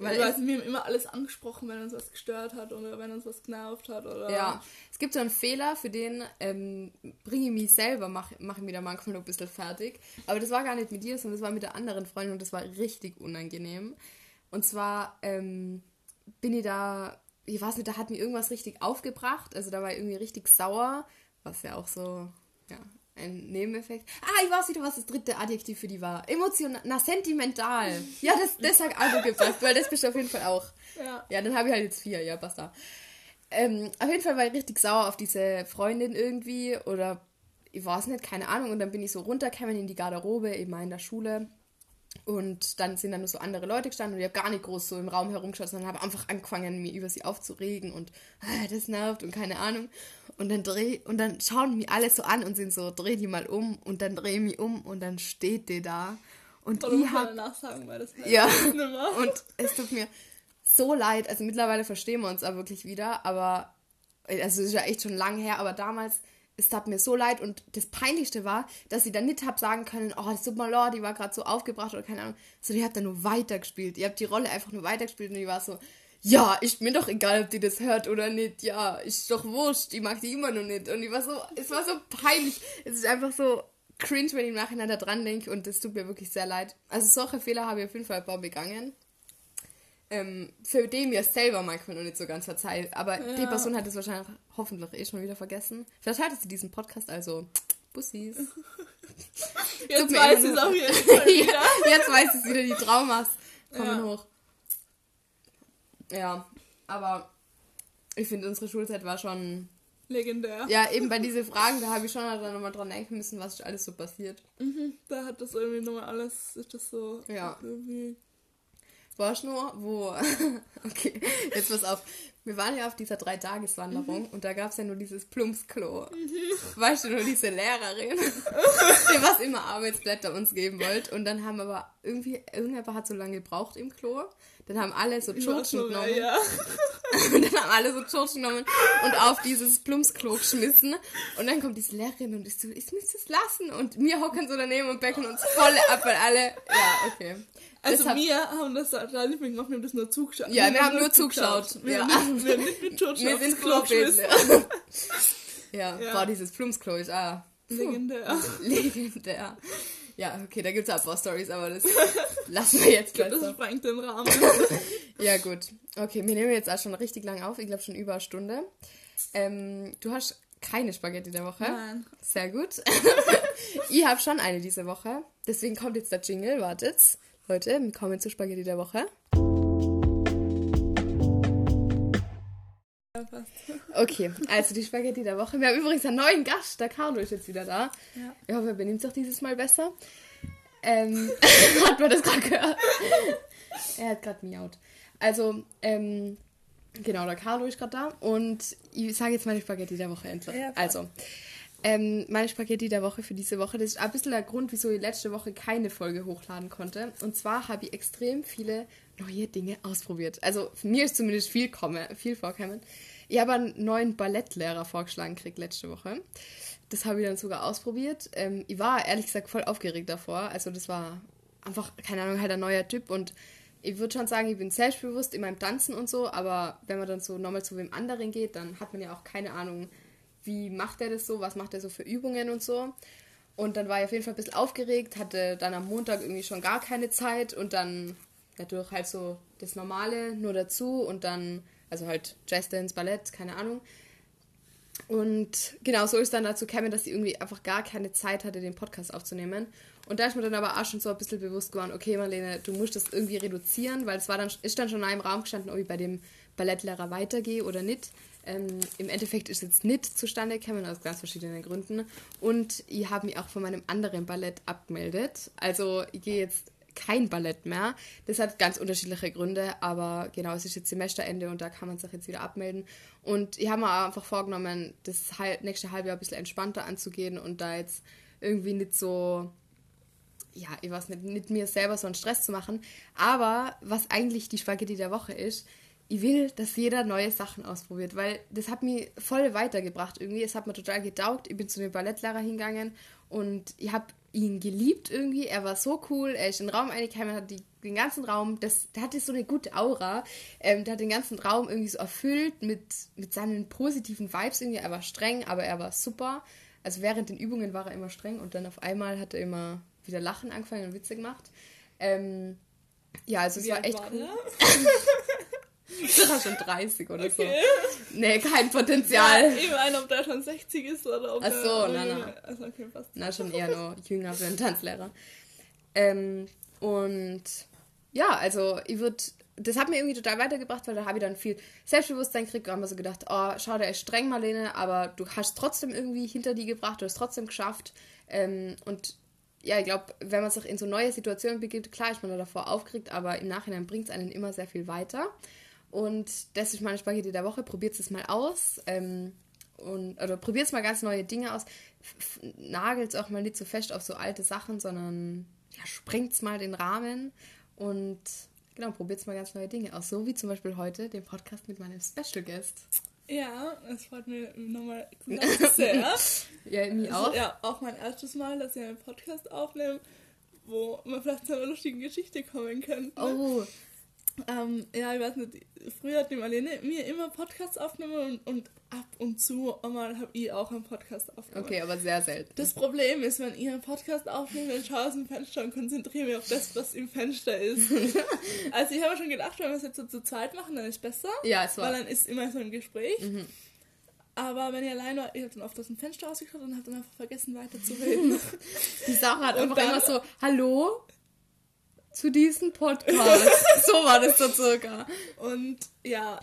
Weil Weil also, wir haben immer alles angesprochen, wenn uns was gestört hat oder wenn uns was genervt hat oder. Ja, es gibt so einen Fehler, für den ähm, bringe ich mich selber, mache mach ich mich da manchmal noch ein bisschen fertig. Aber das war gar nicht mit dir, sondern das war mit der anderen Freundin und das war richtig unangenehm. Und zwar ähm, bin ich da, ich weiß nicht, da hat mir irgendwas richtig aufgebracht. Also da war ich irgendwie richtig sauer, was ja auch so, ja, ein Nebeneffekt. Ah, ich weiß wieder, was das dritte Adjektiv für die war. Emotional, na, sentimental. Ja, das, das hat also gepasst, weil das bist du auf jeden Fall auch. Ja. Ja, dann habe ich halt jetzt vier, ja, basta. Ähm, auf jeden Fall war ich richtig sauer auf diese Freundin irgendwie oder ich weiß nicht, keine Ahnung. Und dann bin ich so runtergekommen in die Garderobe, eben in der Schule. Und dann sind da nur so andere Leute gestanden und ich habe gar nicht groß so im Raum herumgeschaut, sondern habe einfach angefangen, mir über sie aufzuregen und ah, das nervt und keine Ahnung. Und dann dreh, und dann schauen mich alle so an und sind so, dreh die mal um und dann dreh mich um und dann steht die da. Und Oder ich muss man hab danach sagen, weil das Ja. und es tut mir so leid. Also mittlerweile verstehen wir uns auch wirklich wieder, aber also es ist ja echt schon lange her, aber damals, es tat mir so leid und das Peinlichste war, dass ich dann nicht hab sagen können, oh, es tut mir leid, die war gerade so aufgebracht oder keine Ahnung. So, die hat dann nur weitergespielt. Ihr habt die Rolle einfach nur weitergespielt und die war so, ja, ist mir doch egal, ob die das hört oder nicht. Ja, ist doch wurscht, ich mag die immer noch nicht. Und ich war so, es war so peinlich. Es ist einfach so cringe, wenn ich im Nachhinein da dran denke und das tut mir wirklich sehr leid. Also solche Fehler habe ich auf jeden Fall ein paar begangen. Ähm, für den mir selber manchmal noch nicht so ganz verzeiht. Aber die Ja. Person hat es wahrscheinlich hoffentlich eh schon wieder vergessen. Vielleicht hört sie diesen Podcast, also Bussis. Jetzt weiß es jeden *laughs* Fall wieder. jetzt weiß es wieder, die Traumas kommen Ja. hoch. Ja, aber ich finde, unsere Schulzeit war schon. Legendär. Ja, eben bei diesen Fragen, da habe ich schon dann nochmal dran denken müssen, was alles so passiert. Mhm, da hat das irgendwie nochmal alles, ist das so Ja. irgendwie. Warst nur, wo. *laughs* okay, jetzt pass auf. Wir waren ja auf dieser Drei-Tages-Wanderung und da gab es ja nur dieses Plumpsklo. Weißt du, nur diese Lehrerin, *laughs* die was immer Arbeitsblätter uns geben wollte. Und dann haben aber irgendwie, irgendjemand hat so lange gebraucht im Klo. Dann haben alle so Tschurtschen genommen. Ja. *laughs* Und dann haben alle so Tschurtschen genommen und auf dieses Plumpsklo geschmissen. Und dann kommt diese Lehrerin und ist so, ich müsste es lassen. Und wir hocken so daneben und becken uns voll ab, weil alle. Ja, okay. Also Deshalb- wir haben das mehr gemacht, wir haben das nur zugeschaut. Ja, wir haben nur zugeschaut. Wir, Ja. haben nicht, wir haben nicht mit *laughs* George Wir sind Klo. *laughs* Ja, Ja. boah, dieses Plumpsklo ist ah, Legendär. *laughs* legendär. Ja, okay, da gibt es auch ein paar Storys, aber das lassen wir jetzt Das besser. sprengt den Rahmen. Ja, gut. Okay, wir nehmen jetzt auch schon richtig lang auf. Ich glaube schon über eine Stunde. Ähm, du hast keine Spaghetti der Woche. Nein. Sehr gut. ich habe schon eine diese Woche. Deswegen kommt jetzt der Jingle. Wartet. Leute, wir kommen zur Spaghetti der Woche. *laughs* Okay, also die Spaghetti der Woche. Wir haben übrigens einen neuen Gast. Der Carlo ist jetzt wieder da. Ja. Ich hoffe, er benimmt sich dieses Mal besser. Ähm, *laughs* hat man das gerade gehört? er hat gerade miaut. Also, ähm, genau, der Carlo ist gerade da. Und ich sage jetzt meine Spaghetti der Woche endlich. Ja, also, ähm, meine Spaghetti der Woche für diese Woche. Das ist ein bisschen der Grund, wieso ich letzte Woche keine Folge hochladen konnte. Und zwar habe ich extrem viele neue Dinge ausprobiert. Also mir ist zumindest viel, komme, viel vorkommen. Ich habe einen neuen Ballettlehrer vorgeschlagen gekriegt letzte Woche. Das habe ich dann sogar ausprobiert. Ähm, ich war ehrlich gesagt voll aufgeregt davor. Also das war einfach, keine Ahnung, halt ein neuer Typ. Und ich würde schon sagen, ich bin selbstbewusst in meinem Tanzen und so. Aber wenn man dann so nochmal zu wem anderen geht, dann hat man ja auch keine Ahnung, wie macht er das so, was macht er so für Übungen und so. Und dann war ich auf jeden Fall ein bisschen aufgeregt, hatte dann am Montag irgendwie schon gar keine Zeit und dann dadurch halt so das Normale nur dazu und dann, also halt Jazzdance, Ballett, keine Ahnung. Und genau, so ist dann dazu gekommen, dass sie irgendwie einfach gar keine Zeit hatte, den Podcast aufzunehmen. Und da ist mir dann aber auch schon so ein bisschen bewusst geworden, okay, Marlene, du musst das irgendwie reduzieren, weil es war dann, ist dann schon einem Raum gestanden, ob ich bei dem Ballettlehrer weitergehe oder nicht. Ähm, Im Endeffekt ist jetzt nicht zustande gekommen, aus ganz verschiedenen Gründen. Und ich habe mich auch von meinem anderen Ballett abgemeldet. Also ich gehe jetzt kein Ballett mehr. Das hat ganz unterschiedliche Gründe, aber genau, es ist jetzt Semesterende und da kann man sich jetzt wieder abmelden. Und ich habe mir einfach vorgenommen, das nächste halbe Jahr ein bisschen entspannter anzugehen und da jetzt irgendwie nicht so, ja, ich weiß nicht, nicht mir selber so einen Stress zu machen. Aber was eigentlich die Spaghetti der Woche ist, ich will, dass jeder neue Sachen ausprobiert, weil das hat mich voll weitergebracht irgendwie. Es hat mir total getaugt. Ich bin zu dem Ballettlehrer hingegangen und ich habe ihn geliebt irgendwie. Er war so cool. Er ist in den Raum eingekommen, hat die, den ganzen Raum, das, der hatte so eine gute Aura. Ähm, der hat den ganzen Raum irgendwie so erfüllt mit, mit seinen positiven Vibes irgendwie. Er war streng, aber er war super. Also während den Übungen war er immer streng und dann auf einmal hat er immer wieder Lachen angefangen und Witze gemacht. Ähm, ja, also es Wie war alt echt war cool. *laughs* war schon 30 oder Okay. so. Nee, kein Potenzial. Ja, ich meine, ob der schon 60 ist oder ob Ach so, jünger- nein. Also, okay, passt. Na, schon eher nur jünger für einen Tanzlehrer. Ähm, und ja, also ich würde, das hat mir irgendwie total weitergebracht, weil da habe ich dann viel Selbstbewusstsein gekriegt und habe mir so gedacht, oh, schau, der ist streng, Marlene, aber du hast trotzdem irgendwie hinter die gebracht, du hast trotzdem geschafft. Ähm, und ja, ich glaube, wenn man sich in so neue Situationen begibt, klar ist man da davor aufgeregt, aber im Nachhinein bringt es einen immer sehr viel weiter. Und das ist meine Spaghetti der Woche. Probiert es mal aus. Ähm, und, oder probiert mal ganz neue Dinge aus. Nagelt auch mal nicht so fest auf so alte Sachen, sondern ja, sprengt mal den Rahmen und genau, probiert mal ganz neue Dinge aus. So wie zum Beispiel heute den Podcast mit meinem Special Guest. Ja, es freut mich nochmal *laughs* sehr. Ja, mir Also, auch. Ja, auch mein erstes Mal, dass ich einen Podcast aufnehme, wo man vielleicht zu einer lustigen Geschichte kommen könnte. Oh, Ähm, ja, ich weiß nicht, früher hat die Marlene mir immer Podcasts aufgenommen und, und ab und zu einmal habe ich auch einen Podcast aufgenommen. okay, aber sehr selten. Das Problem ist, wenn ich einen Podcast aufnehme, dann schaue ich aus dem Fenster und konzentriere mich auf das, was im Fenster ist. *laughs* also ich habe schon gedacht, wenn wir es jetzt so zu zweit machen, dann ist es besser. Ja, es war. Weil dann ist immer so ein Gespräch. Mhm. Aber wenn ich allein war, ich habe dann oft aus dem Fenster rausgeschaut und habe dann einfach vergessen weiterzureden. *laughs* Die Sarah hat Und einfach dann- immer so, hallo zu diesem Podcast. *laughs* so war das so circa. und ja,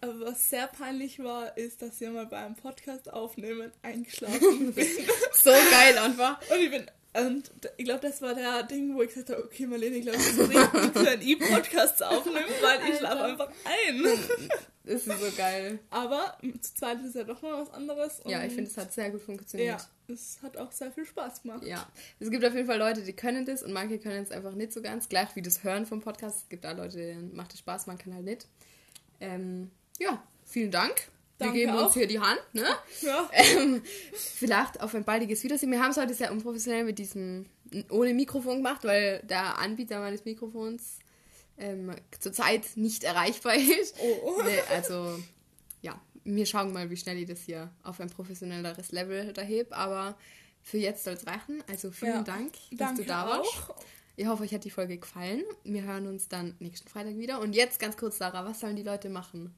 was sehr peinlich war, ist, dass ich mal beim Podcast aufnehmen eingeschlafen *laughs* bin. So geil einfach. Und ich bin. Und ich glaube, das war der Ding, wo ich gesagt habe, okay, Marlene, ich glaube, es ist richtig, wenn ich Podcasts aufnehme, weil ich schlafe einfach ein. Das ist so geil. Aber zu zweit ist ja doch mal was anderes. Ja, ich finde, es hat sehr gut funktioniert. Ja, es hat auch sehr viel Spaß gemacht. Ja, es gibt auf jeden Fall Leute, die können das und manche können es einfach nicht so ganz. Gleich wie das Hören vom Podcast. Es gibt da Leute, denen macht es Spaß, man kann halt nicht. Ähm, ja, vielen Dank. Wir Danke geben uns auch. hier die Hand, ne? Ja. Ähm, vielleicht auf ein baldiges Wiedersehen. Wir haben es heute sehr unprofessionell mit diesem ohne Mikrofon gemacht, weil der Anbieter meines Mikrofons ähm, zurzeit nicht erreichbar *laughs* ist. Oh. Nee, also, ja, wir schauen mal, wie schnell ich das hier auf ein professionelleres Level erhebe. Aber für jetzt soll es reichen. Also vielen Ja. Dank, dass Danke du da warst. auch. Ich hoffe, euch hat die Folge gefallen. Wir hören uns dann nächsten Freitag wieder. Und jetzt ganz kurz, Sarah, was sollen die Leute machen?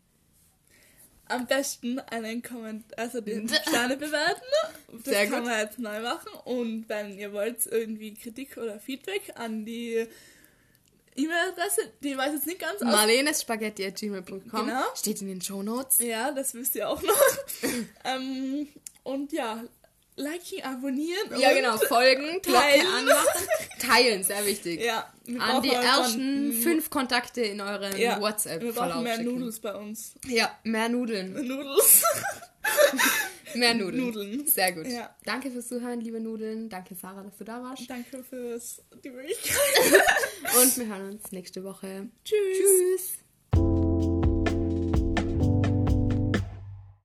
Am besten einen Kommentar, also den *laughs* Sterne bewerten. Das Sehr kann gut. man jetzt neu machen. Und wenn ihr wollt irgendwie Kritik oder Feedback an die E-Mail-Adresse, die weiß jetzt nicht ganz aus. marlenespaghetti.gmail.com Genau. steht in den Shownotes. Ja, das wisst ihr auch noch. *laughs* ähm, und ja, liken, abonnieren. Ja, genau, folgen, *laughs* Glocke teilen. anmachen, teilen, sehr wichtig. Ja, wir An die ersten fünf Kontakte in euren ja, Wir WhatsApp-Verlauf brauchen mehr schicken. Nudels bei uns. Ja, mehr Nudeln. Nudels. *laughs* *laughs* Mehr Nudeln. Nudeln. Sehr gut. Ja. Danke fürs Zuhören, liebe Nudeln. Danke, Sarah, dass du da warst. Danke fürs die Möglichkeit. Und wir hören uns nächste Woche. Tschüss. Tschüss.